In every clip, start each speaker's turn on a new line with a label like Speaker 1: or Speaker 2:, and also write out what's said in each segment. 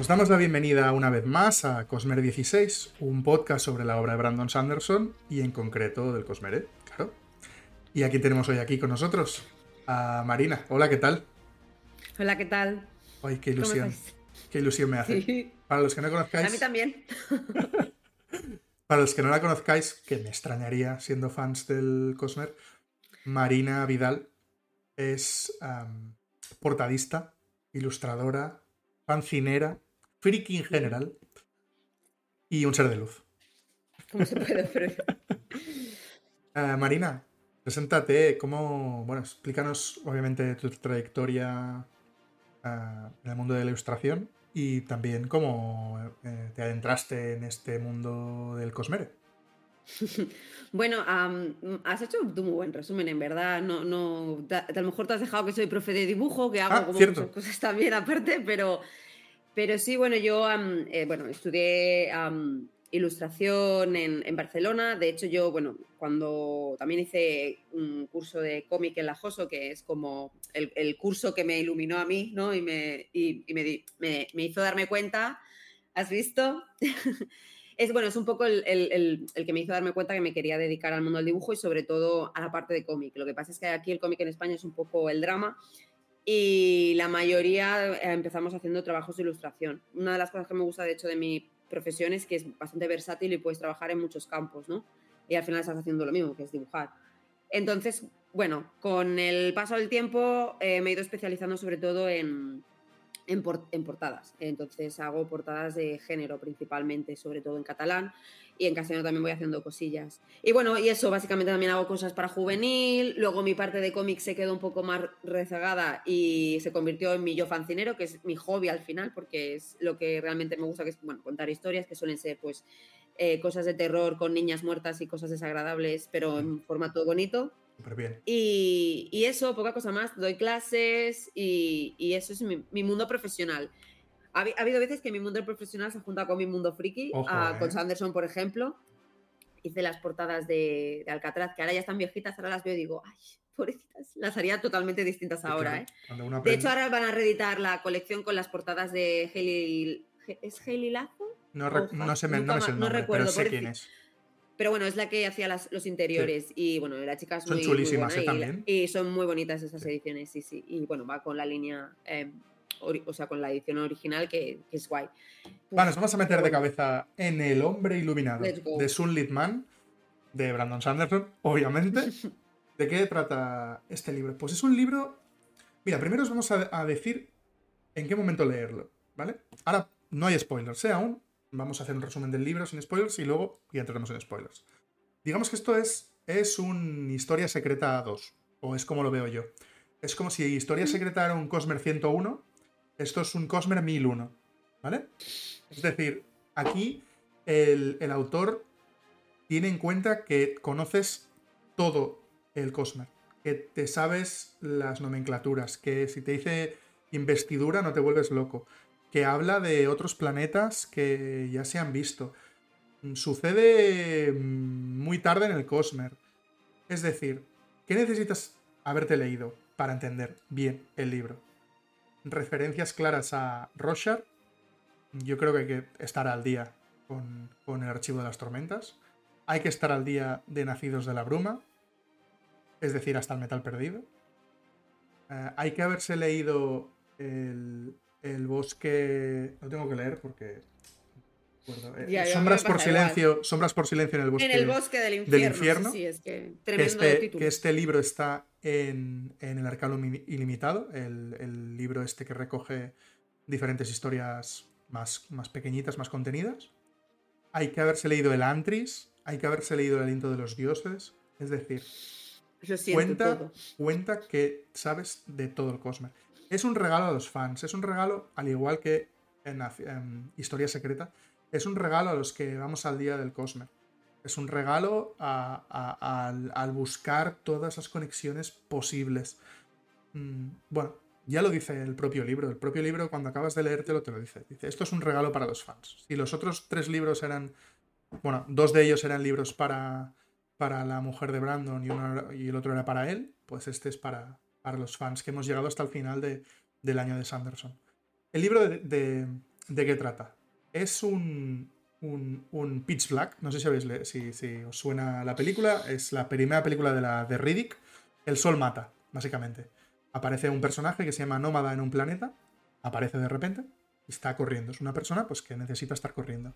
Speaker 1: Os damos la bienvenida una vez más a Cosmere 16, un podcast sobre la obra de Brandon Sanderson y en concreto del Cosmere, claro. Y aquí tenemos hoy aquí con nosotros a Marina. Hola, ¿qué tal?
Speaker 2: Hola, ¿qué tal?
Speaker 1: Ay, qué ilusión. Qué ilusión me hace. Para los que no conozcáis.
Speaker 2: A mí también.
Speaker 1: para los que no la conozcáis, que me extrañaría siendo fans del Cosmer, Marina Vidal es portadista, ilustradora, fancinera, friki en general y un ser de luz.
Speaker 2: ¿Cómo se puede
Speaker 1: uh, Marina, preséntate, ¿cómo, bueno, explícanos obviamente tu trayectoria uh, en el mundo de la ilustración y también cómo eh, te adentraste en este mundo del Cosmere.
Speaker 2: Bueno, has hecho un muy buen resumen, en verdad. No, no, a lo mejor te has dejado que soy profe de dibujo, que hago
Speaker 1: ah,
Speaker 2: como muchas cosas también aparte, pero, pero sí, bueno, yo eh, bueno, estudié ilustración en, Barcelona. De hecho, yo, bueno, cuando también hice un curso de cómic en la que es como el, curso que me iluminó a mí, ¿no? Y me, y, me, me hizo darme cuenta. ¿Has visto? es bueno, es un poco el, el, el, que me hizo darme cuenta que me quería dedicar al mundo del dibujo y sobre todo a la parte de cómic. Lo que pasa es que aquí el cómic en España es un poco el drama y la mayoría eh, empezamos haciendo trabajos de ilustración. Una de las cosas que me gusta de hecho de mi profesión es que es bastante versátil y puedes trabajar en muchos campos, ¿no? Y al final estás haciendo lo mismo, que es dibujar. Entonces, bueno, con el paso del tiempo eh, me he ido especializando sobre todo en, en, portadas. Entonces hago portadas de género principalmente, sobre todo en catalán. Y en castellano también voy haciendo cosillas. Y bueno, y eso, básicamente también hago cosas para juvenil. Luego mi parte de cómic se quedó un poco más rezagada y se convirtió en mi yo fancinero, que es mi hobby al final, porque es lo que realmente me gusta, que es bueno, contar historias que suelen ser pues eh, cosas de terror con niñas muertas y cosas desagradables, pero en formato bonito. Y, eso, poca cosa más. Doy clases y, eso es mi, mundo profesional. Ha, habido veces que mi mundo profesional se junta con mi mundo friki, ah, con ¿eh? Sanderson, por ejemplo. Hice las portadas de, Alcatraz, que ahora ya están viejitas, ahora las veo y digo, ay, pobrecitas, las haría totalmente distintas ahora. ¿eh? De hecho, ahora van a reeditar la colección con las portadas de Haley. ¿Es Haley Lazo?
Speaker 1: No, no, sé, no, me sé el nombre, pero sé quién es.
Speaker 2: Pero bueno, es la que hacía los interiores. Y bueno, la chica es
Speaker 1: son
Speaker 2: muy,
Speaker 1: chulísimas
Speaker 2: ¿eh?
Speaker 1: también.
Speaker 2: Y, son muy bonitas esas ediciones, sí, sí. Y bueno, va con la línea, em, o sea, con la edición original que, es guay.
Speaker 1: Vale, nos vamos a meter de cabeza en El hombre iluminado de Sunlit Man, de Brandon Sanderson, obviamente. ¿De qué trata este libro? Pues es un libro. Mira, primero os vamos a, a decir en qué momento leerlo, ¿vale? Ahora no hay spoilers, ¿eh? Aún, Vamos a hacer un resumen del libro sin spoilers y luego ya entraremos en spoilers. Digamos que esto es, es un Historia Secreta 2, o es como lo veo yo. Es como si Historia Secreta era un Cosmer 101, esto es un Cosmer 1001, ¿vale? Es decir, aquí el, el autor tiene en cuenta que conoces todo el Cosmer, que te sabes las nomenclaturas, que si te dice investidura no te vuelves loco, que habla de otros planetas que ya se han visto. Sucede mm, muy tarde en el Cosmer. Es decir, ¿qué necesitas haberte leído para entender bien el libro? Referencias claras a Roshar. Yo creo que hay que estar al día con, el archivo de las tormentas. Hay que estar al día de Nacidos de la Bruma. Es decir, hasta el metal perdido. Eh, hay que haberse leído el, el bosque. Lo tengo que leer porque. Eh, sombras por silencio. Sombras por silencio en el bosque.
Speaker 2: En el bosque del infierno. Sí, es que, tremendo
Speaker 1: este, que este libro está en, el Arcano Ilimitado. El, libro este que recoge diferentes historias más, más pequeñitas, más contenidas. Hay que haberse leído el Antris. Hay que haberse leído el Aliento de los Dioses. Es decir, cuenta, cuenta que sabes de todo el cosmos. Es un regalo a los fans, es un regalo, al igual que en, Historia Secreta, es un regalo a los que vamos al día del Cosmer. Es un regalo al, buscar todas las conexiones posibles. Mm, bueno, ya lo dice el propio libro. El propio libro, cuando acabas de leértelo, te lo dice. Dice, esto es un regalo para los fans. Si los otros tres libros eran, bueno, dos de ellos eran libros para, para la mujer de Brandon y, y el otro era para él, pues este es para, para los fans que hemos llegado hasta el final del año de Sanderson. El libro de, ¿de qué trata? Es un, un, Pitch Black, no sé si, habéis si, si, os suena la película, es la primera película de, la, de Riddick, El Sol mata, básicamente. Aparece un personaje que se llama Nómada en un planeta, aparece de repente, y está corriendo, es una persona pues que necesita estar corriendo.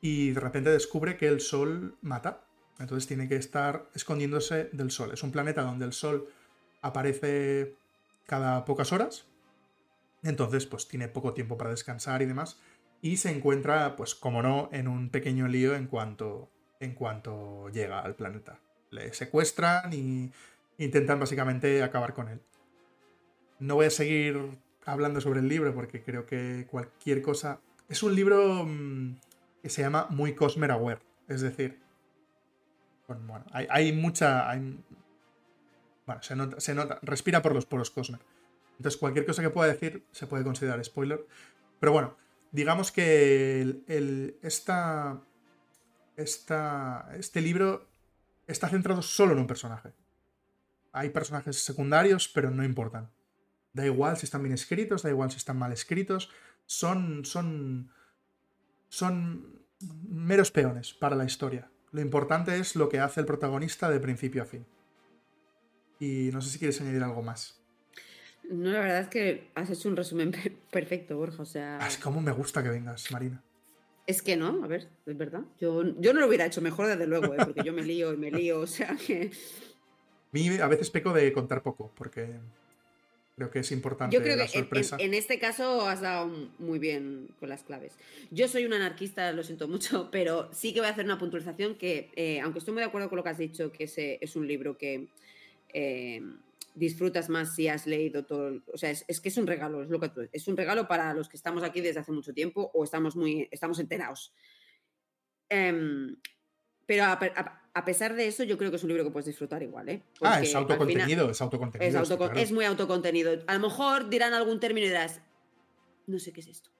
Speaker 1: Y de repente descubre que el Sol mata, entonces tiene que estar escondiéndose del Sol. Es un planeta donde el Sol aparece cada pocas horas, entonces pues tiene poco tiempo para descansar y demás y se encuentra, pues como no, en un pequeño lío en cuanto, en cuanto llega al planeta. Le secuestran y intentan básicamente acabar con él. No voy a seguir hablando sobre el libro porque creo que cualquier cosa... Es un libro mm, que se llama muy Cosmer Aware, es decir, bueno, hay, mucha... bueno, se nota, se nota, respira por los poros Cosmer. Entonces cualquier cosa que pueda decir se puede considerar spoiler. Pero bueno, digamos que el, esta, este libro está centrado solo en un personaje. Hay personajes secundarios, pero no importan. Da igual si están bien escritos, da igual si están mal escritos. Son. son. son meros peones para la historia. Lo importante es lo que hace el protagonista de principio a fin. Y no sé si quieres añadir algo más.
Speaker 2: No, la verdad es que has hecho un resumen perfecto, Borja. O sea.
Speaker 1: Es como me gusta que vengas, Marina.
Speaker 2: Es que no, a ver, es verdad. Yo, yo no lo hubiera hecho mejor, desde luego, ¿eh? porque yo me lío y me lío, o sea que.
Speaker 1: A mí a veces peco de contar poco, porque creo que es importante
Speaker 2: yo creo la que sorpresa. En, este caso has dado muy bien con las claves. Yo soy un anarquista, lo siento mucho, pero sí que voy a hacer una puntualización que, eh, aunque estoy muy de acuerdo con lo que has dicho, que es un libro que. Eh, disfrutas más si has leído todo. O sea, es, que es un regalo, es lo que es un regalo para los que estamos aquí desde hace mucho tiempo o estamos muy estamos enterados. Em, pero a, pesar de eso, yo creo que es un libro que puedes disfrutar igual, ¿eh?
Speaker 1: ah, es autocontenido, es autocontenido.
Speaker 2: Es, muy autocontenido. A lo mejor dirán algún término y dirás, no sé qué es esto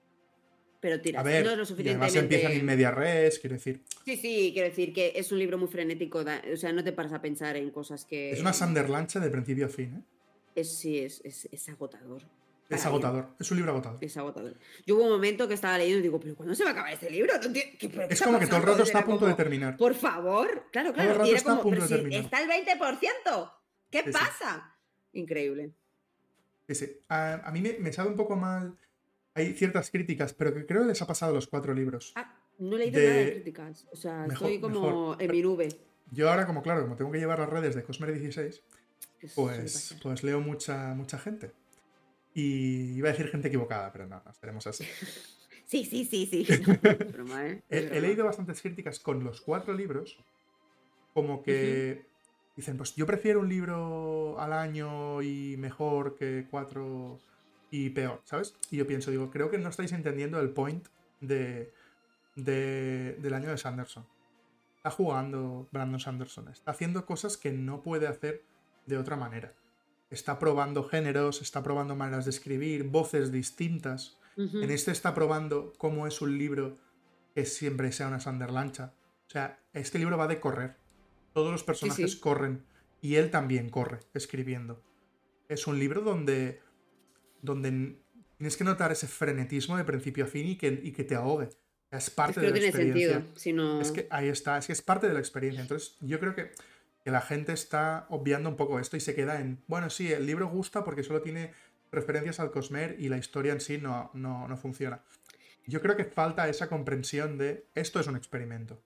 Speaker 2: pero tiras. no es lo suficientemente...
Speaker 1: además empiezan en media res, quiero decir.
Speaker 2: Sí, sí, quiero decir que es un libro muy frenético, o sea, no te paras a pensar en cosas que...
Speaker 1: Es una Sanderlancha de principio a fin, ¿eh?
Speaker 2: Es, sí, es, es, agotador.
Speaker 1: Es agotador, es un libro agotador.
Speaker 2: Es agotador. Yo hubo un momento que estaba leyendo y digo, ¿pero cuándo se va a acabar este libro?
Speaker 1: es como que todo el rato está a punto de terminar.
Speaker 2: Por favor, claro, claro. Todo el rato está a punto de terminar. está el 20%. ¿Qué pasa? Increíble.
Speaker 1: Sí, sí. A, mí me, me sabe un poco mal hay ciertas críticas, pero que creo que les ha pasado los cuatro libros.
Speaker 2: Ah, no he leído nada de críticas. O sea, estoy como en mi nube.
Speaker 1: Yo ahora, como claro, como tengo que llevar las redes de Cosmer 16, pues, pues leo mucha, mucha gente. Y iba a decir gente equivocada, pero no, no estaremos así.
Speaker 2: sí, sí, sí, sí.
Speaker 1: ¿eh? he, leído bastantes críticas con los cuatro libros, como que dicen, pues yo prefiero un libro al año y mejor que cuatro y peor, ¿sabes? Y yo pienso, digo, creo que no estáis entendiendo el point de, del año de Sanderson. Está jugando Brandon Sanderson, está haciendo cosas que no puede hacer de otra manera. Está probando géneros, está probando maneras de escribir, voces distintas. En este está probando cómo es un libro que siempre sea una Sanderlancha. O sea, este libro va de correr. Todos los personajes corren y él también corre escribiendo. Es un libro donde donde tienes que notar ese frenetismo de principio a fin y que, que te ahogue. Es parte de la tiene experiencia. Sentido, Es que ahí está, es que es parte de la experiencia. Entonces, yo creo que, que, la gente está obviando un poco esto y se queda en, bueno, sí, el libro gusta porque solo tiene referencias al Cosmer y la historia en sí no, no, funciona. Yo creo que falta esa comprensión de esto es un experimento.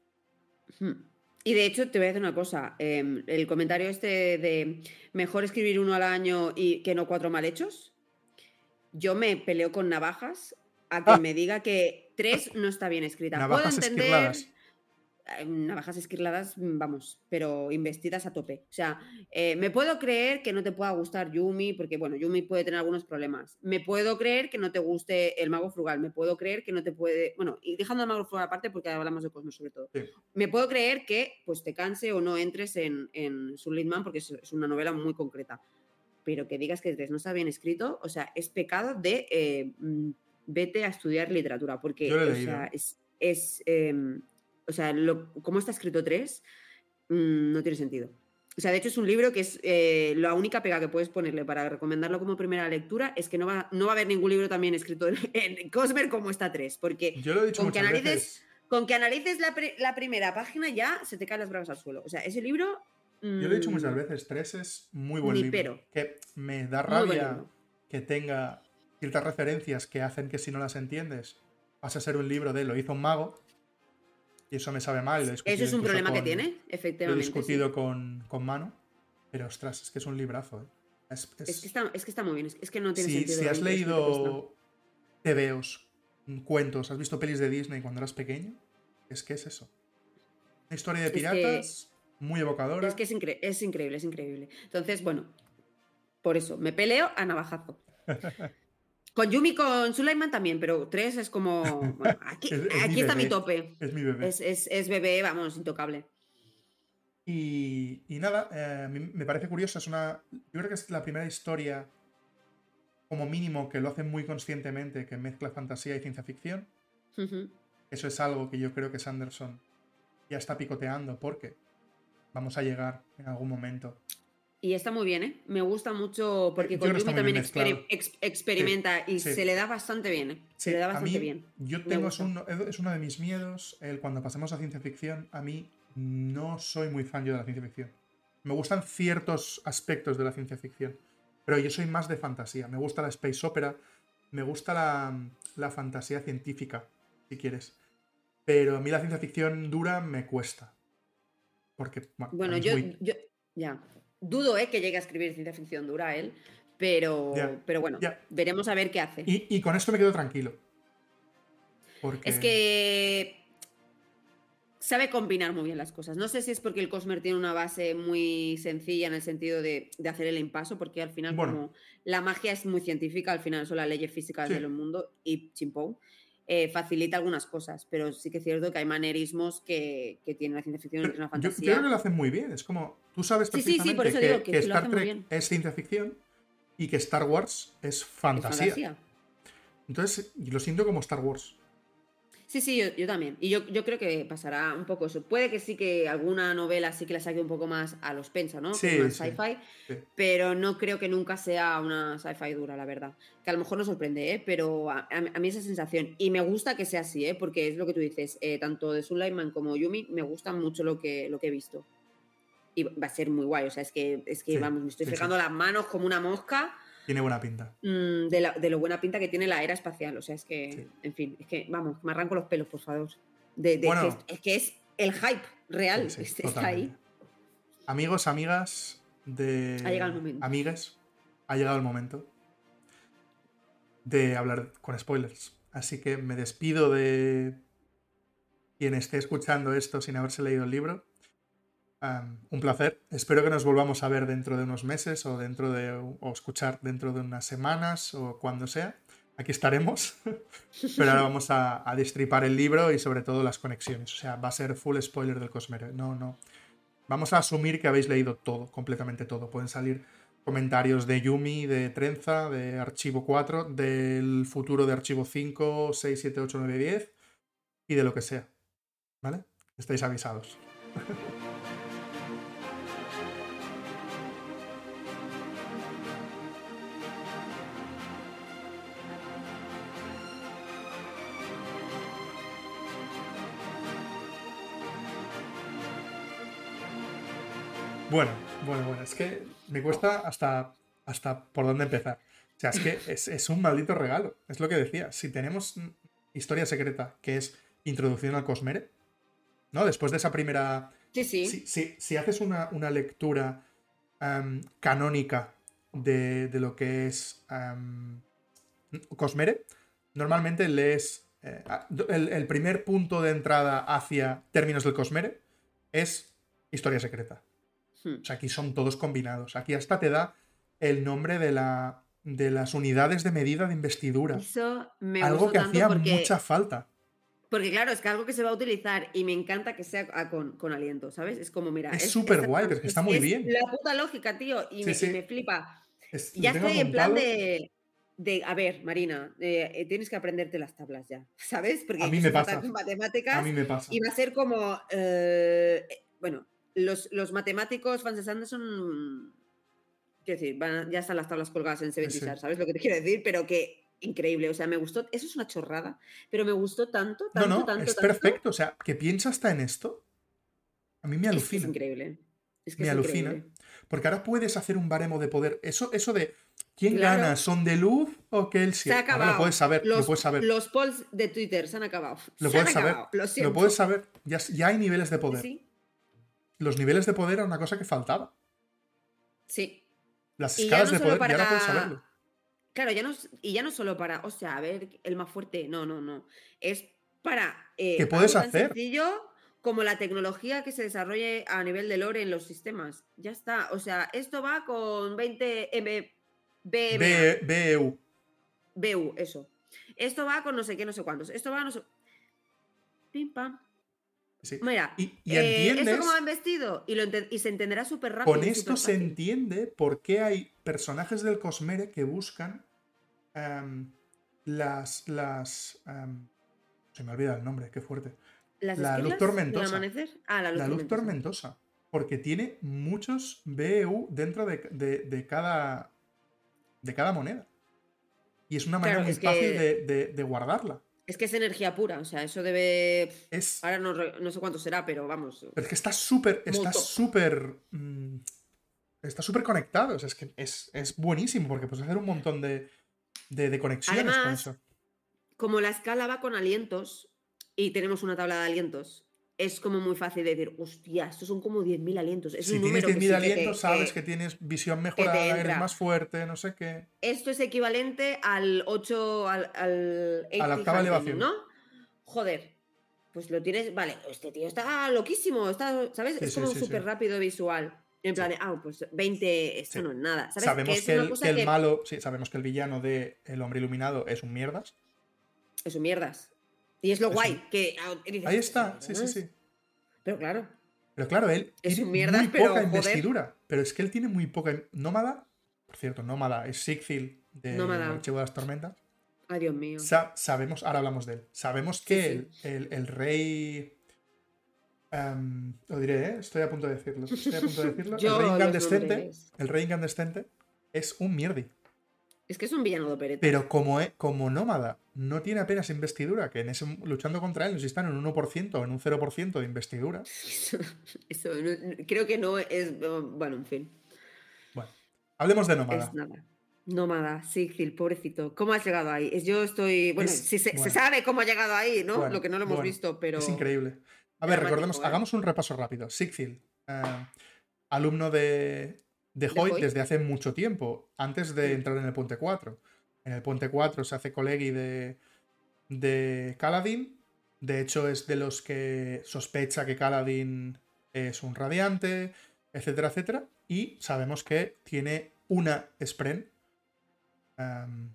Speaker 2: Hmm. Y de hecho, te voy a decir una cosa. Em, el comentario este de mejor escribir uno al año y que no cuatro mal hechos yo me peleo con navajas a que ah. me diga que tres no está bien escrita. Navajas Puedo entender. Navajas esquirladas, vamos, pero investidas a tope. O sea, eh, me puedo creer que no te pueda gustar Yumi, porque bueno, Yumi puede tener algunos problemas. Me puedo creer que no te guste el mago frugal. Me puedo creer que no te puede. Bueno, y dejando el mago frugal aparte, porque hablamos de Cosmos sobre todo. Me puedo creer que pues te canse o no entres en, en Litman, porque es una novela muy concreta pero que digas que no está bien escrito, o sea, es pecado de eh, mm, vete a estudiar literatura, porque o sea, es, em, o sea, lo, como está escrito 3, mm, no tiene sentido. O sea, de hecho es un libro que es eh, la única pega que puedes ponerle para recomendarlo como primera lectura es que no va, no va a haber ningún libro también escrito en, Cosmer como esta 3, porque
Speaker 1: Yo lo he dicho
Speaker 2: con, que analices,
Speaker 1: veces.
Speaker 2: con que analices la, pri- la primera página ya se te caen las bragas al suelo. O sea, ese libro...
Speaker 1: Yo lo he dicho
Speaker 2: mm,
Speaker 1: muchas veces, 3 es muy buen
Speaker 2: Ni
Speaker 1: libro.
Speaker 2: pero.
Speaker 1: Que me da rabia que tenga ciertas referencias que hacen que si no las entiendes vas a ser un libro de lo hizo un mago. Y eso me sabe mal. lo
Speaker 2: Eso es un problema que tiene,
Speaker 1: Lo he
Speaker 2: efectivamente. sí.
Speaker 1: discutido con, con Mano. Pero ostras, es que es un librazo. ¿eh? Es- es-
Speaker 2: Es que, está, es que está muy bien, es, que no tiene
Speaker 1: si,
Speaker 2: sentido.
Speaker 1: si has leído tebeos, cuentos, has visto pelis de Disney cuando eras pequeño, es que es eso. Una historia de piratas, muy evocadora.
Speaker 2: Es que es, incre- es increíble, es increíble. Entonces, bueno, por eso, me peleo a navajazo. Con Yumi, con Sulaiman también, pero tres es como. bueno, aquí
Speaker 1: Es- es mi
Speaker 2: aquí está mi tope.
Speaker 1: Es mi bebé.
Speaker 2: Es, es, bebé, vamos, intocable.
Speaker 1: Y, y nada, eh, me parece curioso. Es una. Yo creo que es la primera historia, como mínimo, que lo hace muy conscientemente, que mezcla fantasía y ciencia ficción. Eso es algo que yo creo que Sanderson ya está picoteando, porque vamos a llegar en algún momento.
Speaker 2: Y está muy bien, ¿eh? Me gusta mucho porque
Speaker 1: Yo
Speaker 2: con
Speaker 1: creo que está
Speaker 2: Yumi
Speaker 1: muy
Speaker 2: también exper- ex- experimenta y
Speaker 1: sí.
Speaker 2: se le da bastante bien, ¿eh? Se le da bastante
Speaker 1: mí,
Speaker 2: bien.
Speaker 1: Yo tengo, es, uno, es uno de mis miedos, el cuando pasemos a ciencia ficción, a mí no soy muy fan yo de la ciencia ficción. Me gustan ciertos aspectos de la ciencia ficción, pero yo soy más de fantasía. Me gusta la space opera, me gusta la, la fantasía científica, si quieres. Pero a mí la ciencia ficción dura me cuesta. Porque, bueno,
Speaker 2: yo,
Speaker 1: muy-
Speaker 2: yo ya dudo ¿eh? que llegue a escribir ciencia ficción dura él, pero, pero bueno, veremos a ver qué hace.
Speaker 1: Y, y con esto me quedo tranquilo. Porque...
Speaker 2: Es que sabe combinar muy bien las cosas. No sé si es porque el Cosmer tiene una base muy sencilla en el sentido de, de hacer el impaso, porque al final,
Speaker 1: Bueno.
Speaker 2: como la magia es muy científica, al final son las leyes físicas
Speaker 1: Sí.
Speaker 2: del mundo y chimpou. Eh, facilita algunas cosas, pero sí que es cierto que hay manerismos que, que tiene la ciencia ficción y la
Speaker 1: yo, yo
Speaker 2: fantasía.
Speaker 1: creo que lo hacen muy bien. Es como, tú sabes
Speaker 2: Sí, sí, sí,
Speaker 1: perfectamente que, Star Trek es ciencia ficción y que Star Wars es
Speaker 2: Es
Speaker 1: fantasía.
Speaker 2: fantasía.
Speaker 1: Entonces, lo siento como Star Wars.
Speaker 2: Sí, sí, yo, yo también. Y yo, yo creo que pasará un poco eso. Puede que sí que alguna novela sí que la saque un poco más a los pensa, ¿no?
Speaker 1: Sí,
Speaker 2: más
Speaker 1: sí,
Speaker 2: sci-fi.
Speaker 1: sí.
Speaker 2: Pero no creo que nunca sea una sci-fi dura, la verdad. Que a lo mejor nos sorprende, ¿eh? Pero a, mí esa sensación. Y me gusta que sea así, ¿eh? Porque es lo que tú dices. eh, tanto de Sulaiman como Yumi me gusta mucho lo que, lo que he visto. Y va a ser muy guay. O sea, es que, es que
Speaker 1: Sí,
Speaker 2: vamos, me estoy fregando las manos como una mosca
Speaker 1: Tiene buena pinta.
Speaker 2: mm, de, la- de lo buena pinta que tiene la era espacial. O sea, es que,
Speaker 1: Sí.
Speaker 2: en fin, es que, vamos, me arranco los pelos, por favor. De, de
Speaker 1: Bueno.
Speaker 2: es, es que es el hype real.
Speaker 1: Sí, sí,
Speaker 2: es- está ahí.
Speaker 1: Amigos, amigas de.
Speaker 2: Ha llegado el momento.
Speaker 1: Amigues, ha llegado el momento de hablar con spoilers. Así que me despido de quien esté escuchando esto sin haberse leído el libro. Un placer. Espero que nos volvamos a ver dentro de unos meses o dentro de o escuchar dentro de unas semanas o cuando sea. Aquí estaremos. Pero ahora vamos a, a destripar el libro y sobre todo las conexiones. O sea, va a ser full spoiler del Cosmere. No, no. Vamos a asumir que habéis leído todo, completamente todo. Pueden salir comentarios de Yumi, de Trenza, de Archivo 4, del futuro de Archivo 5, 6, 7, 8, 9, 10 y de lo que sea. ¿Vale? Estáis avisados. Bueno, bueno, bueno, es que me cuesta hasta, hasta por dónde empezar. O sea, es que es, es un maldito regalo. Es lo que decía. Si tenemos historia secreta, que es introducción al Cosmere, ¿no? Después de esa primera.
Speaker 2: Sí, sí.
Speaker 1: Si, si- si haces una, una lectura am, canónica de, de lo que es am, Cosmere, normalmente lees. eh, el, el primer punto de entrada hacia términos del Cosmere es historia secreta.
Speaker 2: Hmm.
Speaker 1: O sea, aquí son todos combinados. Aquí hasta te da el nombre de, la, de las unidades de medida de investidura.
Speaker 2: Eso me
Speaker 1: Algo que hacía
Speaker 2: porque,
Speaker 1: mucha falta.
Speaker 2: porque, claro, es que algo que se va a utilizar y me encanta que sea a- con, con aliento, ¿sabes? Es como, mira.
Speaker 1: Es súper guay, pero es que está muy
Speaker 2: es
Speaker 1: bien.
Speaker 2: La puta lógica, tío, y,
Speaker 1: Sí,
Speaker 2: me, y
Speaker 1: sí.
Speaker 2: me flipa.
Speaker 1: Es-
Speaker 2: Ya estoy en plan de, de, a ver, Marina, eh, eh, tienes que aprenderte las tablas ya, ¿sabes? Porque
Speaker 1: A mí me pasa.
Speaker 2: con matemáticas
Speaker 1: A mí me pasa.
Speaker 2: y va a ser como, eh, bueno, los, los matemáticos fans de Sanderson. Quiero decir, ya están las tablas colgadas en Seven ¿sabes lo que te quiero decir? Pero que increíble. O sea, me gustó. Eso es una chorrada, pero me gustó tanto, tanto, no, no, tanto.
Speaker 1: Es perfecto. O sea, que piensa hasta en esto. A mí me alucina.
Speaker 2: Es, increíble. Es que
Speaker 1: me alucina. Porque ahora puedes hacer un baremo de poder. Eso, eso de quién gana, ¿son de luz o que él Se ha acabado. lo puedes saber.
Speaker 2: Los,
Speaker 1: lo puedes saber.
Speaker 2: los polls de Twitter se han acabado.
Speaker 1: Lo puedes saber. Lo, puedes saber. Ya, ya, hay niveles de poder. ¿Sí? Los niveles de poder era una cosa que faltaba.
Speaker 2: Sí.
Speaker 1: Las escalas de poder, ya no puedes saberlo.
Speaker 2: Claro, ya no, y ya no solo para, o sea, a ver, el más fuerte, no, no, no. Es para. Eh,
Speaker 1: ¿Qué puedes hacer?
Speaker 2: sencillo como la tecnología que se desarrolle a nivel de lore en los sistemas. Ya está. O sea, esto va con 20 MB.
Speaker 1: BEU.
Speaker 2: BU, eso. Esto va con no sé qué, no sé cuántos. Esto va no sé. Pim pam. Mira, y, eh, entiendes, cómo vestido y, y se entenderá súper rápido.
Speaker 1: Con esto se entiende por qué hay personajes del Cosmere que buscan em, las. las em, se me olvida el nombre, qué fuerte.
Speaker 2: la
Speaker 1: luz tormentosa.
Speaker 2: Ah, la luz,
Speaker 1: la luz tormentosa. Porque tiene muchos BEU dentro de, cada. de cada moneda. Y es una manera muy fácil de guardarla.
Speaker 2: Es que es energía pura, o sea, eso debe. Ahora no, sé cuánto será, pero vamos.
Speaker 1: Pero es que está súper. Está súper. Mm, está súper conectado. O sea, es que es, buenísimo porque puedes hacer un montón de, de, conexiones con eso.
Speaker 2: Como la escala va con alientos y tenemos una tabla de alientos, es como muy fácil de decir, hostia, estos son como 10.000 alientos. Es
Speaker 1: si tienes 10.000 alientos, sabes que, tienes visión mejorada, eres más fuerte, no sé qué.
Speaker 2: Esto es equivalente al 8, al, al
Speaker 1: a la octava elevación.
Speaker 2: ¿no? Joder, pues lo tienes, vale, este tío está loquísimo, está, ¿sabes? es como súper rápido visual. En plan de, ah, pues 20, esto no es nada.
Speaker 1: Sabemos que, el, que el malo, sí, sabemos que el villano de El Hombre Iluminado es un mierdas.
Speaker 2: Es un mierdas. Y es lo guay. Que,
Speaker 1: ah, ahí está, sí, sí, sí.
Speaker 2: Pero claro.
Speaker 1: Pero claro, él es tiene muy poca investidura. Pero es que él tiene muy poca. Nómada, por cierto, Nómada es Sigfil de Archivo de las Tormentas.
Speaker 2: Ay, Dios mío.
Speaker 1: sabemos, ahora hablamos de él. Sabemos que El, rey. Em, lo diré, ¿eh? estoy a punto de decirlo. Estoy a punto de decirlo. el rey incandescente. El rey incandescente es un mierdi.
Speaker 2: Es que es un villano de opereta.
Speaker 1: Pero como, como nómada no tiene apenas investidura, que en ese, luchando contra él, no si están en un 1% o en un 0% de investidura.
Speaker 2: Eso, creo que no es. Bueno, en fin.
Speaker 1: Bueno, hablemos de nómada.
Speaker 2: Es nada. Nómada, Sigil, pobrecito. ¿Cómo has llegado ahí? yo estoy. Bueno, si se, sabe cómo ha llegado ahí, ¿no? lo que no lo hemos visto, pero.
Speaker 1: Es increíble. A ver, recordemos, ¿eh? hagamos un repaso rápido. Sigil, eh, alumno de, de Hoyt desde hace mucho tiempo, antes de entrar en el Puente 4. En el Puente 4 se hace colegui de, de Kaladin. De hecho, es de los que sospecha que Kaladin es un radiante, etcétera, etcétera. Y sabemos que tiene una Spren, em,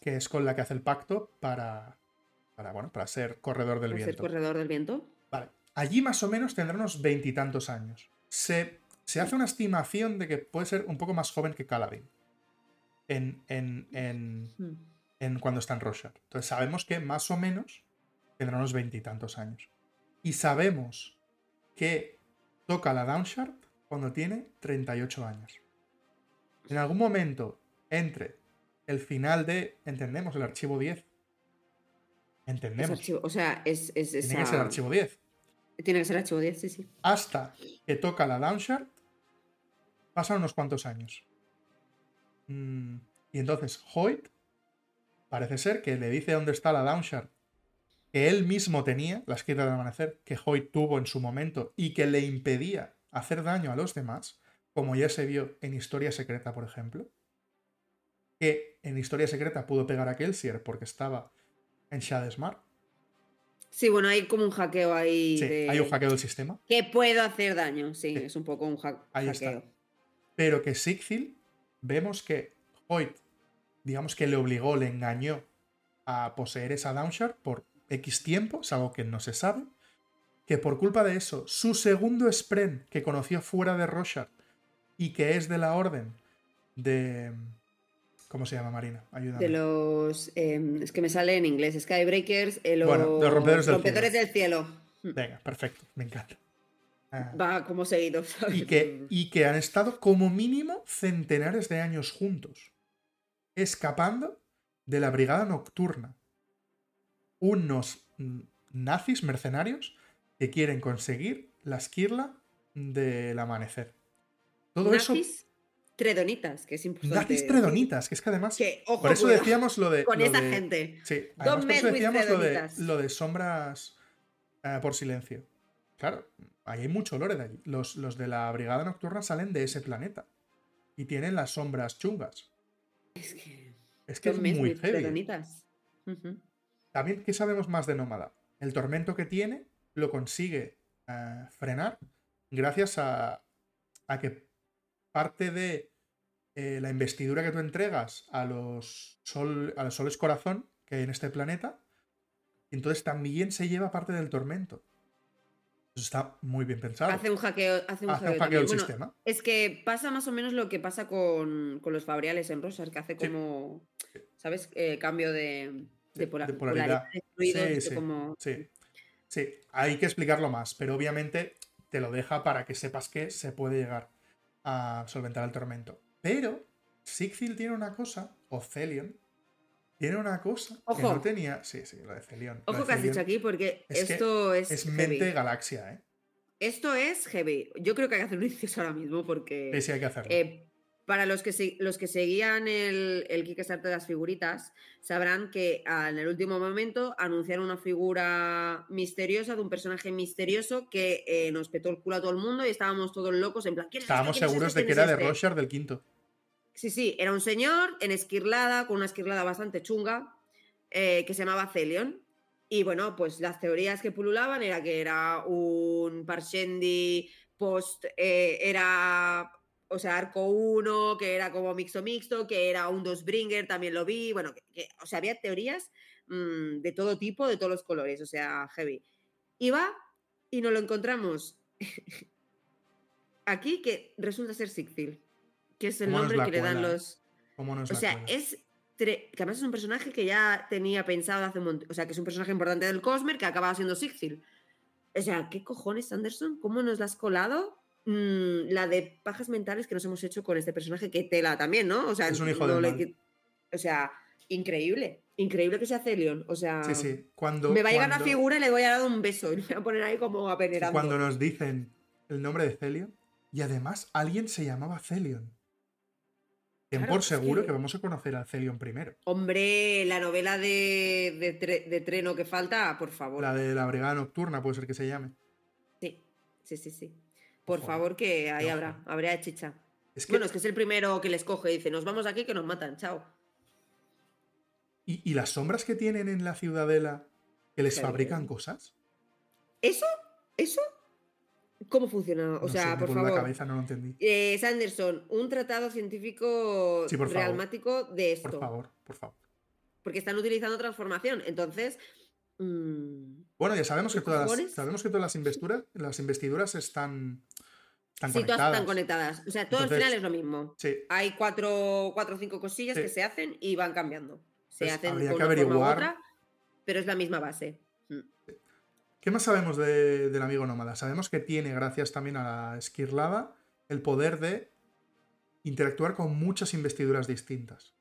Speaker 1: que es con la que hace el pacto para, para, bueno, para ser corredor del viento.
Speaker 2: Ser corredor del viento.
Speaker 1: Vale. Allí más o menos tendrá unos veintitantos años. Se se hace una estimación de que puede ser un poco más joven que Caladin en, en, en, hmm. en cuando está en Rorschach. Entonces sabemos que más o menos tendrá unos veintitantos años. Y sabemos que toca la Downshard cuando tiene 38 años. En algún momento entre el final de, entendemos, el archivo 10. Entendemos.
Speaker 2: o sea, es, es,
Speaker 1: Tiene que ser el archivo 10.
Speaker 2: Tiene que ser archivo 10, sí, sí.
Speaker 1: Hasta que toca la Downshard pasan unos cuantos años. Mm, y entonces Hoyt parece ser que le dice dónde está la Downshard que él mismo tenía, la escrita del amanecer, que Hoyt tuvo en su momento y que le impedía hacer daño a los demás, como ya se vio en Historia Secreta, por ejemplo. Que en Historia Secreta pudo pegar a Kelsier porque estaba en Shadesmar.
Speaker 2: Sí, bueno, hay como un hackeo ahí.
Speaker 1: Sí, hay un hackeo del sistema.
Speaker 2: Que puedo hacer daño, sí, es un poco un
Speaker 1: ahí Está. Pero que Sigfil, vemos que Hoyt, digamos que le obligó, le engañó a poseer esa Downshard por X tiempo, es algo que no se sabe. Que por culpa de eso, su segundo Spren que conoció fuera de Roshard y que es de la orden de. ¿Cómo se llama, Marina? Ayúdame.
Speaker 2: De los. Em, es que me sale en inglés. Skybreakers.
Speaker 1: bueno, de los rompedores,
Speaker 2: del, cielo.
Speaker 1: Venga, perfecto. Me encanta.
Speaker 2: Va como seguido.
Speaker 1: Y que, y que han estado como mínimo centenares de años juntos, escapando de la brigada nocturna. Unos nazis mercenarios que quieren conseguir la esquirla del amanecer. Todo eso.
Speaker 2: Tredonitas, que es importante.
Speaker 1: Nazis tredonitas, que es que además. por eso decíamos lo de.
Speaker 2: Con esa gente.
Speaker 1: Sí, además por eso decíamos lo de, sombras eh, por silencio. Claro, ahí hay mucho lore de allí. Los, los, de la Brigada Nocturna salen de ese planeta. Y tienen las sombras chungas.
Speaker 2: Es que.
Speaker 1: Es que es muy heavy. También, ¿qué sabemos más de Nómada? El tormento que tiene lo consigue eh, frenar gracias a, a que parte de eh, la investidura que tú entregas a los, sol, a los soles corazón que hay en este planeta, entonces también se lleva parte del tormento. Eso está muy bien pensado.
Speaker 2: Hace un hackeo, hace un
Speaker 1: hackeo, del sistema.
Speaker 2: Es que pasa más o menos lo que pasa con, los fabriales en Rosas, que hace como, ¿sabes? Eh, cambio de, de, polaridad.
Speaker 1: sí, sí, sí, sí, hay que explicarlo más, pero obviamente te lo deja para que sepas que se puede llegar a solventar el tormento. Pero Sigfil tiene una cosa, o Celion, tiene una cosa que no tenía. Sí, sí, lo de Celion.
Speaker 2: Ojo que has dicho aquí, porque esto es.
Speaker 1: Es mente galaxia, ¿eh?
Speaker 2: Esto es heavy. Yo creo que hay que hacer un inciso ahora mismo porque.
Speaker 1: Sí, sí, hay que hacerlo.
Speaker 2: Eh, para los que, los que seguían el, el Kickstarter de las figuritas, sabrán que en el último momento anunciaron una figura misteriosa de un personaje misterioso que eh, nos petó el culo a todo el mundo y estábamos todos locos en plan.
Speaker 1: Estábamos seguros de que era de Roger del quinto.
Speaker 2: Sí, sí, era un señor en esquirlada, con una esquirlada bastante chunga, eh, que se llamaba Celion. Y bueno, pues las teorías que pululaban era que era un Parshendi post, eh, era o sea, Arco 1, que era como mixto mixto, que era un Dosbringer, también lo vi, bueno, que, o sea, había teorías mm, de todo tipo, de todos los colores, o sea, heavy. Va y nos lo encontramos aquí que resulta ser Sigfil, que es el nombre que le dan los... o sea, es... Que además es un personaje que ya tenía pensado hace un montón. O sea, que es un personaje importante del Cosmer que ha acabado siendo Sigfil. O sea, ¿qué cojones, Anderson? ¿Cómo nos la has colado? Mm, la de pajas mentales que nos hemos hecho con este personaje, que tela también, ¿no? O sea,
Speaker 1: es un hijo de
Speaker 2: O sea, increíble. Increíble que sea Celion. O sea,
Speaker 1: sí, sí. Cuando,
Speaker 2: me va a llegar la figura y le voy a dar un beso y le voy a poner ahí como a venerando.
Speaker 1: Cuando nos dicen el nombre de Celion y además alguien se llamaba Celion. Ten por seguro que... vamos a conocer a Celion primero.
Speaker 2: Hombre, la novela de, de, de, Treno que falta, por favor.
Speaker 1: La de la Brigada Nocturna, puede ser que se llame.
Speaker 2: Sí, sí, sí, sí. Por favor, que ahí habrá, habrá chicha. Bueno, es que es el primero que les coge y dice, nos vamos aquí que nos matan, chao.
Speaker 1: ¿Y, las sombras que tienen en la ciudadela que les fabrican cosas?
Speaker 2: ¿Eso? ¿Eso? ¿Cómo funciona? O sea, por favor.
Speaker 1: La cabeza no lo entendí.
Speaker 2: Eh, Sanderson, un tratado científico realmático de esto.
Speaker 1: Por favor, por favor.
Speaker 2: Porque están utilizando transformación. Entonces. Mm,
Speaker 1: bueno, ya sabemos que, todas las, sabemos que todas las investiduras, las investiduras están
Speaker 2: sí, todas están conectadas. O sea, todo al final es lo mismo. Hay cuatro, o cinco cosillas que se hacen y van cambiando. Se hacen con una forma u otra, pero es la misma base.
Speaker 1: ¿Qué más sabemos del amigo nómada? Sabemos que tiene, gracias también a la esquirlada, el poder de interactuar con muchas investiduras distintas.